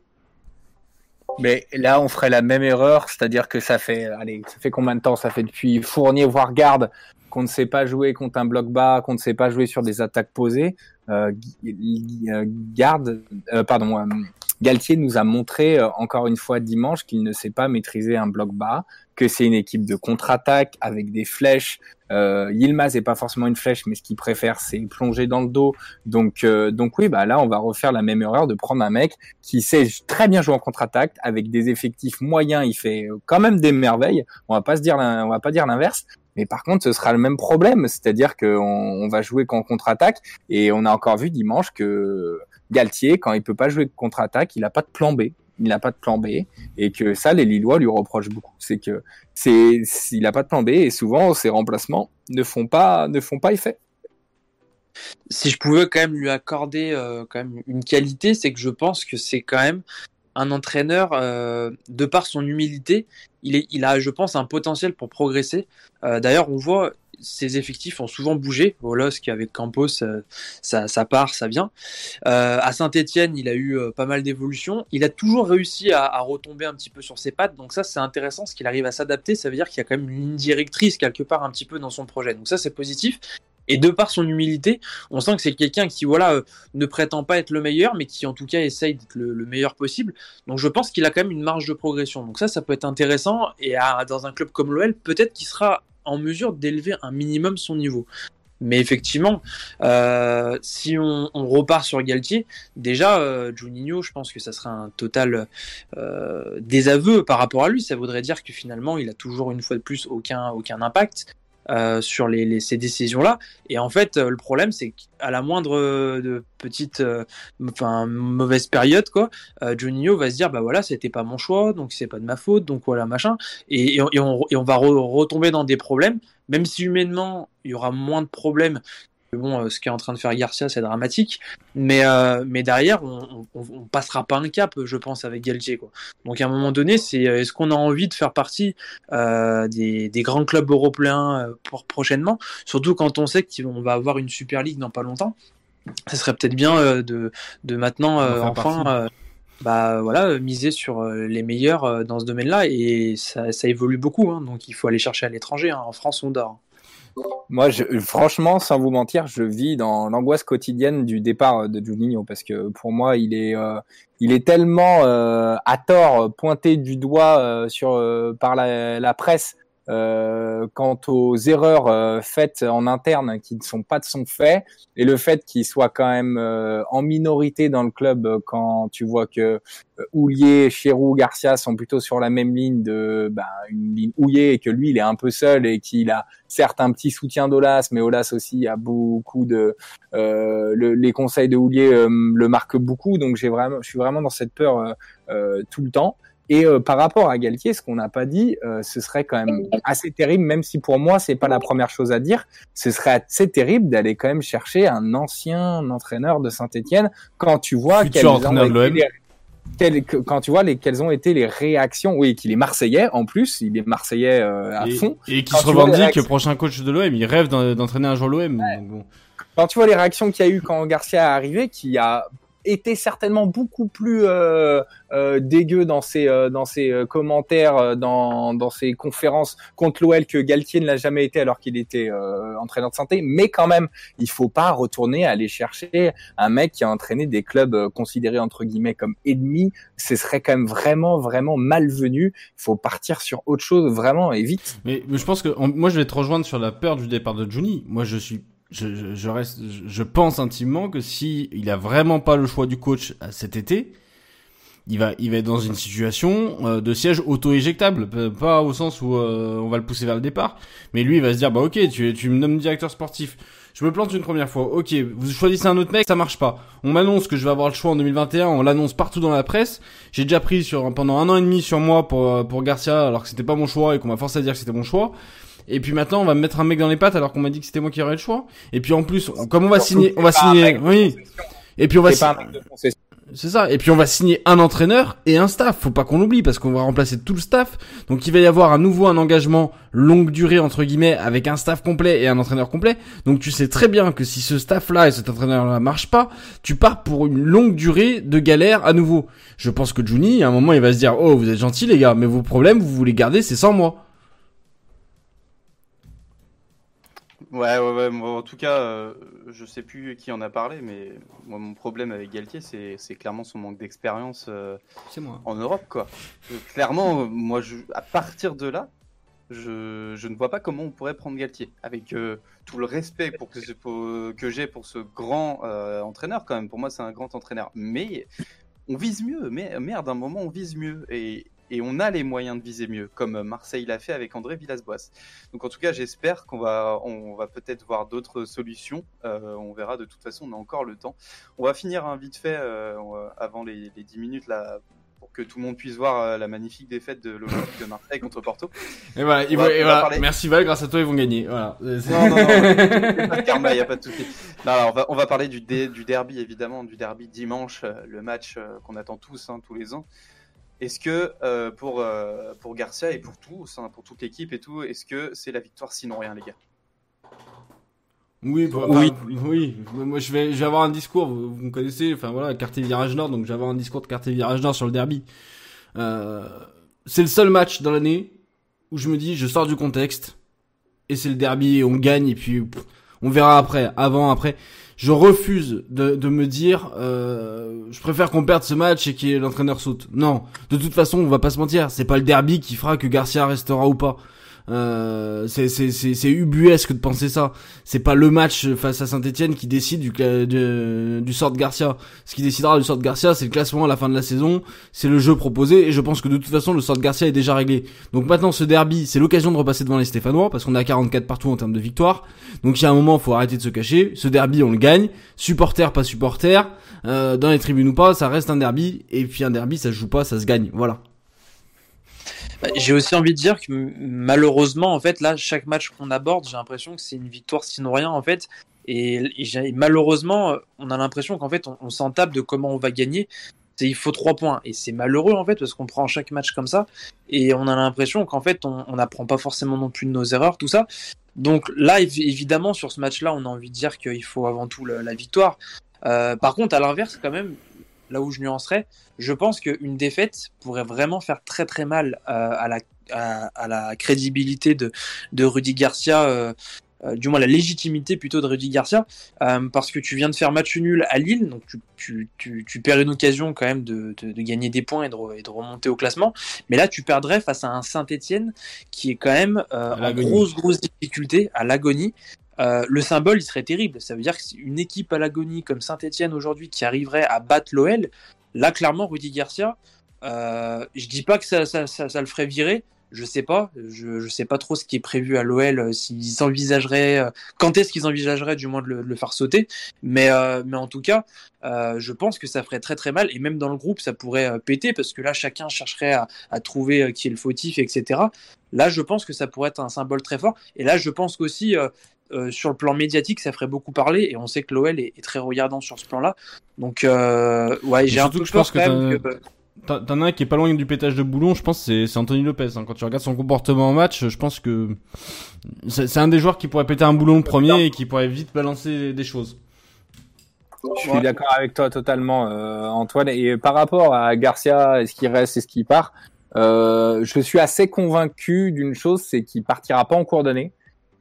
Mais là, on ferait la même erreur, c'est-à-dire que ça fait, allez, ça fait combien de temps? Ça fait depuis Fournier, voire Garde, qu'on ne sait pas jouer contre un bloc bas, qu'on ne sait pas jouer sur des attaques posées. Euh, euh, Garde, euh, pardon, euh, Galtier nous a montré euh, encore une fois dimanche qu'il ne sait pas maîtriser un bloc bas, que c'est une équipe de contre-attaque avec des flèches. Euh, Yilmaz est pas forcément une flèche, mais ce qu'il préfère, c'est plonger dans le dos. Donc, euh, donc oui, bah là, on va refaire la même erreur de prendre un mec qui sait très bien jouer en contre-attaque avec des effectifs moyens. Il fait quand même des merveilles. On va pas se dire, on va pas dire l'inverse. Mais par contre, ce sera le même problème, c'est-à-dire qu'on on va jouer qu'en contre-attaque. Et on a encore vu dimanche que Galtier, quand il peut pas jouer contre-attaque, il a pas de plan B. Il n'a pas de plan B et que ça, les Lillois lui reprochent beaucoup. C'est que c'est, il a pas de plan B et souvent ses remplacements ne font pas, ne font pas effet. si je pouvais quand même lui accorder euh, quand même une qualité, c'est que je pense que c'est quand même un entraîneur euh, de par son humilité, il est, il a, je pense, un potentiel pour progresser. Euh, D'ailleurs, on voit ses effectifs ont souvent bougé. Volosk avec Campos, euh, ça, ça part, ça vient. Euh, à Saint-Etienne, il a eu euh, pas mal d'évolutions. Il a toujours réussi à, retomber un petit peu sur ses pattes. Donc ça, c'est intéressant, ce qu'il arrive à s'adapter. Ça veut dire qu'il y a quand même une ligne directrice quelque part un petit peu dans son projet. Donc ça, c'est positif. Et de par son humilité, on sent que c'est quelqu'un qui, voilà, ne prétend pas être le meilleur, mais qui en tout cas essaye d'être le, le meilleur possible. Donc je pense qu'il a quand même une marge de progression. Donc ça, ça peut être intéressant. Et dans un club comme l'OL, peut-être qu'il sera en mesure d'élever un minimum son niveau. Mais effectivement, euh, si on, repart sur Galtier, déjà, euh, Juninho, je pense que ça serait un total euh, désaveu par rapport à lui. Ça voudrait dire que finalement, il a toujours une fois de plus aucun impact euh, sur les, les- ces décisions-là. Et en fait, euh, le problème, c'est qu'à la moindre euh, de petite, euh, enfin mauvaise période, quoi, euh, Juninho va se dire, bah voilà, c'était pas mon choix, donc c'est pas de ma faute, donc voilà, machin. Et, et on, et on- va re- retomber dans des problèmes, même si humainement, il y aura moins de problèmes. Bon, euh, ce qu'est en train de faire Garcia, c'est dramatique, mais euh, mais derrière, on, on, on passera pas un cap, je pense, avec Galtier, quoi. Donc à un moment donné, c'est euh, est-ce qu'on a envie de faire partie euh, des, des grands clubs européens pour prochainement, surtout quand on sait qu'on va avoir une Super League dans pas longtemps. Ça serait peut-être bien euh, de, de maintenant enfin bah voilà miser sur les meilleurs dans ce domaine-là et ça, ça évolue beaucoup hein, donc il faut aller chercher à l'étranger hein. en France on dort Moi, je, franchement, sans vous mentir, je vis dans l'angoisse quotidienne du départ de Juninho parce que pour moi, il est, euh, il est tellement euh, à tort pointé du doigt euh, sur euh, par la presse euh, quant aux erreurs euh, faites en interne qui ne sont pas de son fait et le fait qu'il soit quand même euh, en minorité dans le club quand tu vois que Houlier, Chirou, Garcia sont plutôt sur la même ligne de bah, une ligne Houlier et que lui il est un peu seul et qu'il a certes un petit soutien d'Olas mais Olas aussi a beaucoup de les conseils de Houlier le marquent beaucoup. Donc j'ai vraiment je suis vraiment dans cette peur tout le temps et euh, par rapport à Galtier, ce qu'on n'a pas dit, euh, ce serait quand même assez terrible, même si pour moi c'est pas la première chose à dire. Ce serait assez terrible d'aller quand même chercher un ancien entraîneur de Saint-Étienne quand tu vois quelles ont été les, quand tu vois les, quelles ont été les réactions. Oui, qu'il est Marseillais en plus, il est Marseillais euh, à fond. Et qui se revendique prochain coach de l'OM. Il rêve d'entraîner un jour l'OM. Quand tu vois les réactions qu'il y a eu quand Garcia est arrivé, qui a était certainement beaucoup plus euh, euh, dégueu dans ses euh, dans ses euh, commentaires, euh, dans dans ses conférences contre l'OL que Galtier ne l'a jamais été alors qu'il était entraîneur de santé. Mais quand même, il faut pas retourner aller chercher un mec qui a entraîné des clubs considérés entre guillemets comme ennemis. Ce serait quand même vraiment vraiment malvenu. Il faut partir sur autre chose vraiment et vite. Mais, mais je pense que moi je vais te rejoindre sur la peur du départ de Juni. Moi je suis je, je, reste, je pense intimement que si il a vraiment pas le choix du coach cet été, il va, il va être dans une situation euh, de siège auto-éjectable, pas au sens où euh, on va le pousser vers le départ, mais lui il va se dire bah ok, tu, tu me nommes directeur sportif, je me plante une première fois, ok, vous choisissez un autre mec, ça marche pas. On m'annonce que je vais avoir le choix en 2021, on l'annonce partout dans la presse. J'ai déjà pris sur pendant un an et demi sur moi pour euh, pour Garcia alors que c'était pas mon choix et qu'on m'a forcé à dire que c'était mon choix. Et puis maintenant, on va me mettre un mec dans les pattes alors qu'on m'a dit que c'était moi qui aurais le choix. Et puis en plus, comme on va signer, on va signer, oui. Et puis on va c'est ça. Et puis on va signer un entraîneur et un staff. Faut pas qu'on l'oublie parce qu'on va remplacer tout le staff. Donc il va y avoir à nouveau un engagement longue durée entre guillemets avec un staff complet et un entraîneur complet. Donc tu sais très bien que si ce staff-là et cet entraîneur-là marche pas, tu pars pour une longue durée de galère à nouveau. Je pense que Juni, à un moment, il va se dire, oh vous êtes gentils les gars, mais vos problèmes vous voulez garder, c'est sans moi. Ouais, ouais, ouais. Moi, en tout cas, euh, je sais plus qui en a parlé, mais moi, mon problème avec Galtier, c'est, clairement son manque d'expérience euh, en Europe, quoi. Euh, clairement, moi, je, à partir de là, je, je, ne vois pas comment on pourrait prendre Galtier, avec tout le respect pour que, pour, que j'ai pour ce grand entraîneur, quand même. Pour moi, c'est un grand entraîneur. Mais on vise mieux. Mais merde, d'un moment, on vise mieux. Et, et on a les moyens de viser mieux, comme Marseille l'a fait avec André Villas-Boas. Donc en tout cas, j'espère qu'on va, on va peut-être voir d'autres solutions. Euh, on verra. De toute façon, on a encore le temps. On va finir un vite fait euh, avant les, les 10 minutes là pour que tout le monde puisse voir euh, la magnifique défaite de l'Olympique de Marseille contre Porto. Et voilà, il va, et voilà. merci Val, grâce à toi ils vont gagner. Voilà. Non, non, non, pas [laughs] de karma, il n'y a pas de souci. Non, alors, on, va, on va parler du, dé, du derby évidemment, du derby dimanche, le match qu'on attend tous, hein, tous les ans. Est-ce que euh, pour, euh, pour Garcia et pour tous, hein, pour toute l'équipe et tout, est-ce que c'est la victoire sinon rien, les gars? Oui, bah, oui, oui. Moi, je vais, je vais avoir un discours. Vous, me connaissez, enfin voilà, quartier virage nord, donc je vais avoir un discours de quartier virage nord sur le derby. Euh, c'est le seul match dans l'année où je me dis, je sors du contexte et c'est le derby et on gagne et puis on verra après, avant, après je refuse de, me dire euh, je préfère qu'on perde ce match et que l'entraîneur saute. Non, de toute façon, on va pas se mentir, c'est pas le derby qui fera que Garcia restera ou pas. Euh, c'est ubuesque de penser ça. C'est pas le match face à Saint-Etienne qui décide du, du, sort de Garcia. Ce qui décidera du sort de Garcia, c'est le classement à la fin de la saison, c'est le jeu proposé, et je pense que de toute façon, le sort de Garcia est déjà réglé. Donc maintenant, ce derby, c'est l'occasion de repasser devant les Stéphanois, parce qu'on a 44 partout en termes de victoire. Donc il y a un moment, faut arrêter de se cacher. Ce derby, on le gagne. Supporter, pas supporter. Euh, dans les tribunes ou pas, ça reste un derby. Et puis un derby, ça se joue pas, ça se gagne. Voilà. Bah, j'ai aussi envie de dire que malheureusement, en fait, là, chaque match qu'on aborde, j'ai l'impression que c'est une victoire sinon rien, en fait. Et, malheureusement, on a l'impression qu'en fait, on, tape de comment on va gagner. Il faut trois points. Et c'est malheureux, en fait, parce qu'on prend chaque match comme ça. Et on a l'impression qu'en fait, on n'apprend pas forcément non plus de nos erreurs, tout ça. Donc là, évidemment, sur ce match-là, on a envie de dire qu'il faut avant tout la, victoire. Euh, par contre, à l'inverse, quand même, là où je nuancerais, je pense qu'une défaite pourrait vraiment faire très très mal euh, à, la, à, la crédibilité de, de Rudy Garcia. Euh, euh, du moins la légitimité plutôt de Rudy Garcia, euh, parce que tu viens de faire match nul à Lille, donc tu, tu, tu, tu perds une occasion quand même de, de, de gagner des points et de, et de, remonter au classement, mais là tu perdrais face à un Saint-Etienne qui est quand même euh, en grosse, grosse difficulté, à l'agonie. Euh, le symbole, il serait terrible. Ça veut dire que une équipe à l'agonie comme Saint-Etienne aujourd'hui qui arriverait à battre l'OL, là clairement Rudy Garcia, euh, je dis pas que ça, le ferait virer, je sais pas. Je, je sais pas trop ce qui est prévu à l'OL, euh, s'ils envisageraient, euh, quand est-ce qu'ils envisageraient du moins de le, faire sauter. Mais, mais en tout cas, je pense que ça ferait très très mal. Et même dans le groupe, ça pourrait péter parce que là, chacun chercherait à, trouver qui est le fautif, etc. Là, je pense que ça pourrait être un symbole très fort. Et là, je pense qu'aussi, sur le plan médiatique, ça ferait beaucoup parler. Et on sait que l'OL est, est, très regardant sur ce plan-là. Donc, ouais, j'ai un peu peur quand même que T'en as un qui est pas loin du pétage de boulon, je pense c'est c'est Anthony Lopez. Hein. Quand tu regardes son comportement en match, je pense que c'est un des joueurs qui pourrait péter un boulon le premier et qui pourrait vite balancer des choses. Je suis ouais. d'accord avec toi totalement, euh, Antoine. Et par rapport à Garcia, est-ce qu'il reste, est-ce qu'il part euh, Je suis assez convaincu d'une chose, c'est qu'il partira pas en cours d'année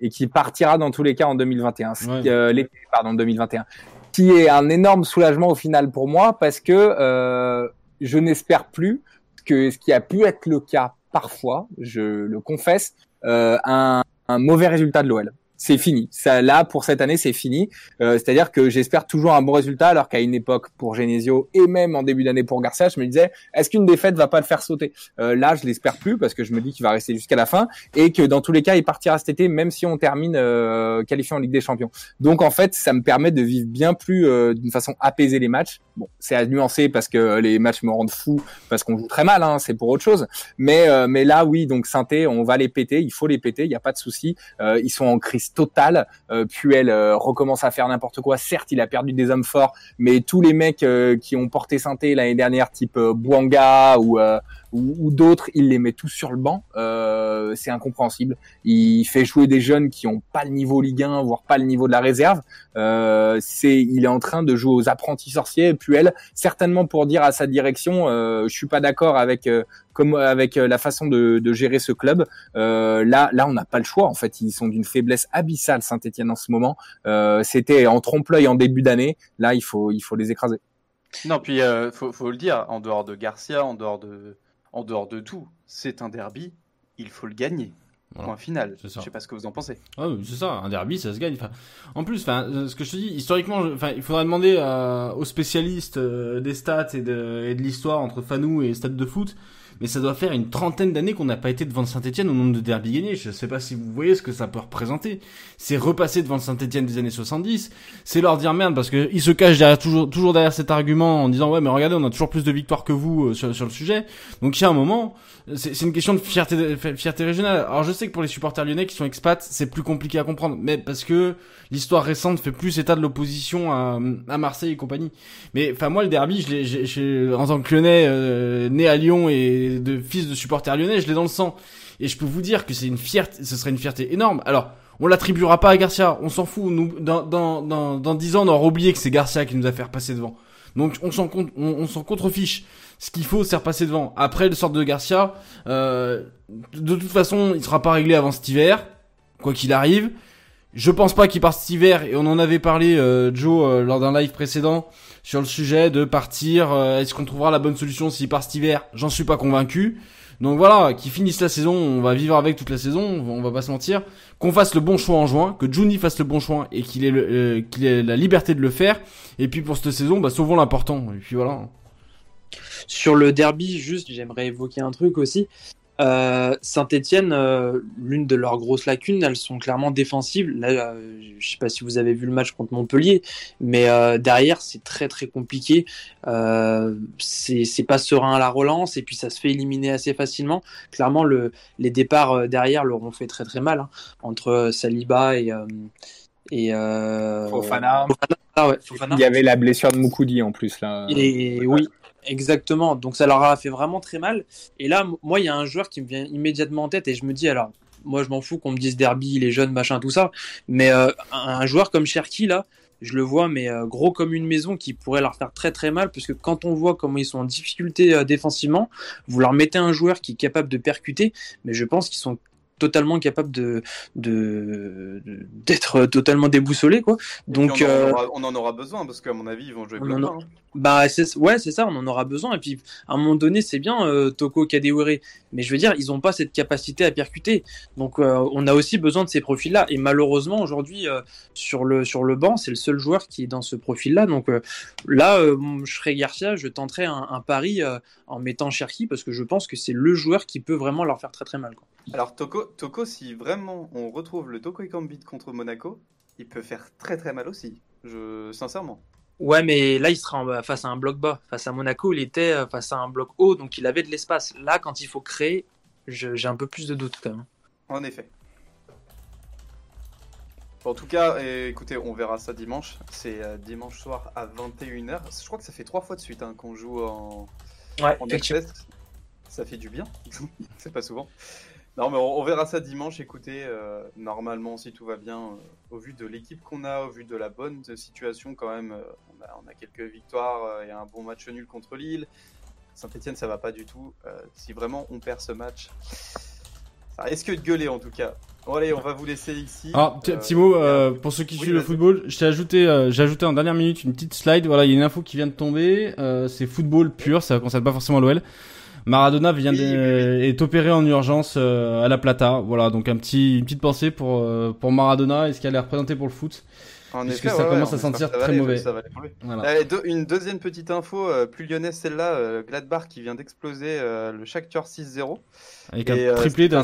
et qu'il partira dans tous les cas en 2021. Ouais. Euh, l'été, pardon, 2021. Qui est un énorme soulagement au final pour moi parce que euh, je n'espère plus que ce qui a pu être le cas parfois, je le confesse, euh, un, un, mauvais résultat de l'OL c'est fini. Ça, là, pour cette année, c'est fini. Euh, C'est-à-dire que j'espère toujours un bon résultat, alors qu'à une époque pour Genesio et même en début d'année pour Garcia, je me disais, est-ce qu'une défaite va pas le faire sauter? Euh, Là, je l'espère plus parce que je me dis qu'il va rester jusqu'à la fin et que dans tous les cas, il partira cet été, même si on termine euh, qualifié en Ligue des Champions. Donc en fait, ça me permet de vivre bien plus euh, d'une façon apaisée les matchs. Bon, c'est à nuancer parce que les matchs me rendent fou parce qu'on joue très mal, hein, c'est pour autre chose. Mais euh, mais là, oui, donc Synthé, on va les péter, il faut les péter, il n'y a pas de souci. ils sont en crise totale. Euh, Puel euh, recommence à faire n'importe quoi. Certes, il a perdu des hommes forts, mais tous les mecs euh, qui ont porté synthé l'année dernière, type Bouanga ou ou, ou d'autres, il les met tous sur le banc. Euh, c'est incompréhensible. Il fait jouer des jeunes qui ont pas le niveau Ligue 1, voire pas le niveau de la réserve. Euh, c'est, il est en train de jouer aux apprentis sorciers. Puel, certainement pour dire à sa direction, euh, je suis pas d'accord avec comme avec la façon de, de gérer ce club. Euh, là, là, on n'a pas le choix. En fait, ils sont d'une faiblesse abyssale Saint-Étienne en ce moment. Euh, C'était en trompe-l'œil en début d'année. Là, il faut, il faut les écraser. Non, puis euh, faut, faut le dire. En dehors de Garcia, en dehors de en dehors de tout, c'est un derby, il faut le gagner. Voilà. Point final. Je sais pas ce que vous en pensez. Ah oui, c'est ça, un derby, ça se gagne. Enfin, en plus, enfin, ce que je te dis, historiquement, enfin, il faudra demander à, aux spécialistes euh, des stats et de, et de l'histoire entre Fanou et Stade de foot mais ça doit faire une trentaine d'années qu'on n'a pas été devant Saint-Etienne au nombre de derby gagnés. Je sais pas si vous voyez ce que ça peut représenter. C'est repasser devant Saint-Etienne des années 70. C'est leur dire merde parce qu'ils se cachent derrière, toujours, toujours derrière cet argument en disant ouais, mais regardez, on a toujours plus de victoires que vous euh, sur, sur le sujet. Donc il y a un moment, c'est une question de fierté, fierté régionale. Alors je sais que pour les supporters lyonnais qui sont expats, c'est plus compliqué à comprendre, mais parce que l'histoire récente fait plus état de l'opposition à, à, Marseille et compagnie. Mais enfin moi le derby, je l'ai, en tant que lyonnais euh, né à Lyon et de fils de supporter lyonnais, je l'ai dans le sang. Et je peux vous dire que c'est une fierté, ce serait une fierté énorme. Alors on l'attribuera pas à Garcia, on s'en fout. Dans, dans, dans, dans 10 ans, on aura oublié que c'est Garcia qui nous a fait repasser devant. Donc on s'en on, on s'en contrefiche. Ce qu'il faut, c'est repasser devant. Après le sort de Garcia, euh, de toute façon, il sera pas réglé avant cet hiver, quoi qu'il arrive. Je pense pas qu'il parte cet hiver et on en avait parlé euh, Joe euh, lors d'un live précédent sur le sujet de partir. Euh, Est-ce qu'on trouvera la bonne solution s'il part cet hiver? J'en suis pas convaincu. Donc voilà, qu'il finisse la saison, on va vivre avec toute la saison, on va pas se mentir. Qu'on fasse le bon choix en juin, que Juni fasse le bon choix et qu'il ait, euh, qu'il ait la liberté de le faire. Et puis pour cette saison, bah sauvons l'important. Et puis voilà. Sur le derby, juste, j'aimerais évoquer un truc aussi. Euh, Saint-Etienne, euh, l'une de leurs grosses lacunes, elles sont clairement défensives. Là, euh, je sais pas si vous avez vu le match contre Montpellier, mais euh, derrière, c'est très très compliqué. C'est pas serein à la relance et puis ça se fait éliminer assez facilement. Clairement, le, les départs derrière leur ont fait très très mal hein, entre Saliba et. et Fofana. Fofana. Ouais, Fofana. Il y avait la blessure de Moukoudi en plus là. Et oui, Exactement. Donc ça leur a fait vraiment très mal. Et là, moi, il y a un joueur qui me vient immédiatement en tête et je me dis alors, moi, je m'en fous qu'on me dise Derby, les jeunes, machin, tout ça. Mais euh, un joueur comme Cherki là, je le vois, mais euh, gros comme une maison qui pourrait leur faire très très mal, puisque quand on voit comment ils sont en difficulté euh, défensivement, vous leur mettez un joueur qui est capable de percuter, mais je pense qu'ils sont totalement capable de de d'être totalement déboussolé quoi. Donc on, en euh, aura, on en aura besoin parce qu'à mon avis ils vont jouer a- hein. bah c'est ouais c'est ça on en aura besoin et puis à un moment donné c'est bien euh, Toko Kadewere mais je veux dire ils ont pas cette capacité à percuter donc euh, on a aussi besoin de ces profils là et malheureusement aujourd'hui euh, sur le sur le banc c'est le seul joueur qui est dans ce profil là donc là je serais Garcia je tenterais un, un pari en mettant Cherki parce que je pense que c'est le joueur qui peut vraiment leur faire très très mal quoi. Alors Toko, Toko, si vraiment on retrouve le Toko Ekambi contre Monaco, il peut faire très très mal aussi. Je sincèrement. Ouais, mais là, il sera en- face à un bloc bas. Face à Monaco, il était euh, face à un bloc haut, donc il avait de l'espace. Là, quand il faut créer, j'ai un peu plus de doutes quand même. En effet. En tout cas, écoutez, on verra ça dimanche. C'est euh, dimanche soir à 21h. Je crois que ça fait trois fois de suite hein, qu'on joue en, Ouais, en. Ça fait du bien. [laughs] C'est pas souvent. Non, mais on, on verra ça dimanche. Écoutez, euh, normalement, si tout va bien, euh, au vu de l'équipe qu'on a, au vu de la bonne situation, quand même, euh, on, a, on a quelques victoires et un bon match nul contre Lille. Saint-Etienne, ça va pas du tout. Si vraiment on perd ce match, ça risque de gueuler en tout cas. Bon, allez, on va vous laisser ici. Ah, petit, mot pour ceux qui oui, suivent le football. Je t'ai ajouté, j'ai ajouté en dernière minute une petite slide. Voilà, il y a une info qui vient de tomber. C'est football pur, ça concerne pas forcément l'OL. Maradona vient Oui, de- oui, est opéré en urgence euh, à la Plata. Voilà, donc un petit, une petite pensée pour euh, pour Maradona et ce qu'elle est représenté pour le foot. En puisque effet, ça ouais, commence ouais, à sentir que ça va très aller, mauvais. ça va aller pour lui. Voilà. Allez, deux- une deuxième petite info, euh, plus lyonnaise celle-là, euh, Gladbach qui vient d'exploser euh, le Shakhtar 6-0. Avec Et, un euh, triplé un d'un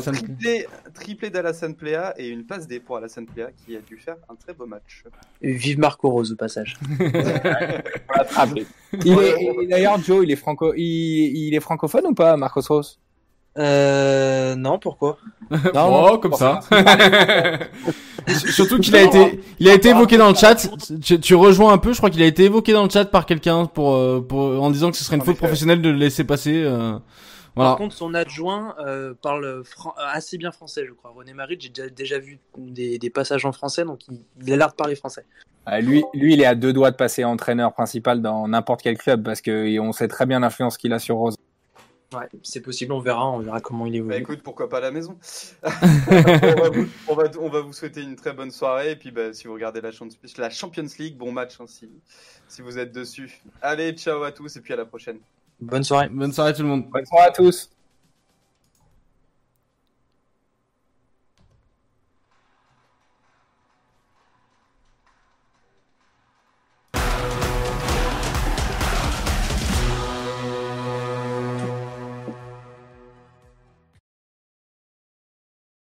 triplé, d'Alassane Plea et une passe D pour Alassane Plea qui a dû faire un très beau match. Et Vive Marco Rose au passage. [laughs] Il est, et d'ailleurs, Joe, il est franco, il, il est francophone ou pas, Marcos Rose? Euh, non, pourquoi? [laughs] Non, oh, comme ça. [laughs] [laughs] Surtout qu'il a été, il a été évoqué dans le chat. Tu, tu rejoins un peu. Je crois qu'il a été évoqué dans le chat par quelqu'un pour, euh, pour, en disant que ce serait une En faute effet. professionnelle de le laisser passer. euh, voilà. Par contre, son adjoint euh, parle fran- assez bien français, je crois. René Marie, j'ai déjà, déjà vu des, des passages en français, donc il, il a l'air de parler français. Ah, lui, lui, il est à deux doigts de passer entraîneur principal dans n'importe quel club parce que on sait très bien l'influence qu'il a sur Rose. Ouais, c'est possible, on verra, on verra comment il évolue. Bah écoute, pourquoi pas à la maison [laughs] on, va vous, on, va, on va vous souhaiter une très bonne soirée et puis bah, si vous regardez la Champions, la Champions League, bon match hein, si, si vous êtes dessus. Allez, ciao à tous et puis à la prochaine. Bonne soirée. Bonne soirée tout le monde. Bonne soirée à tous.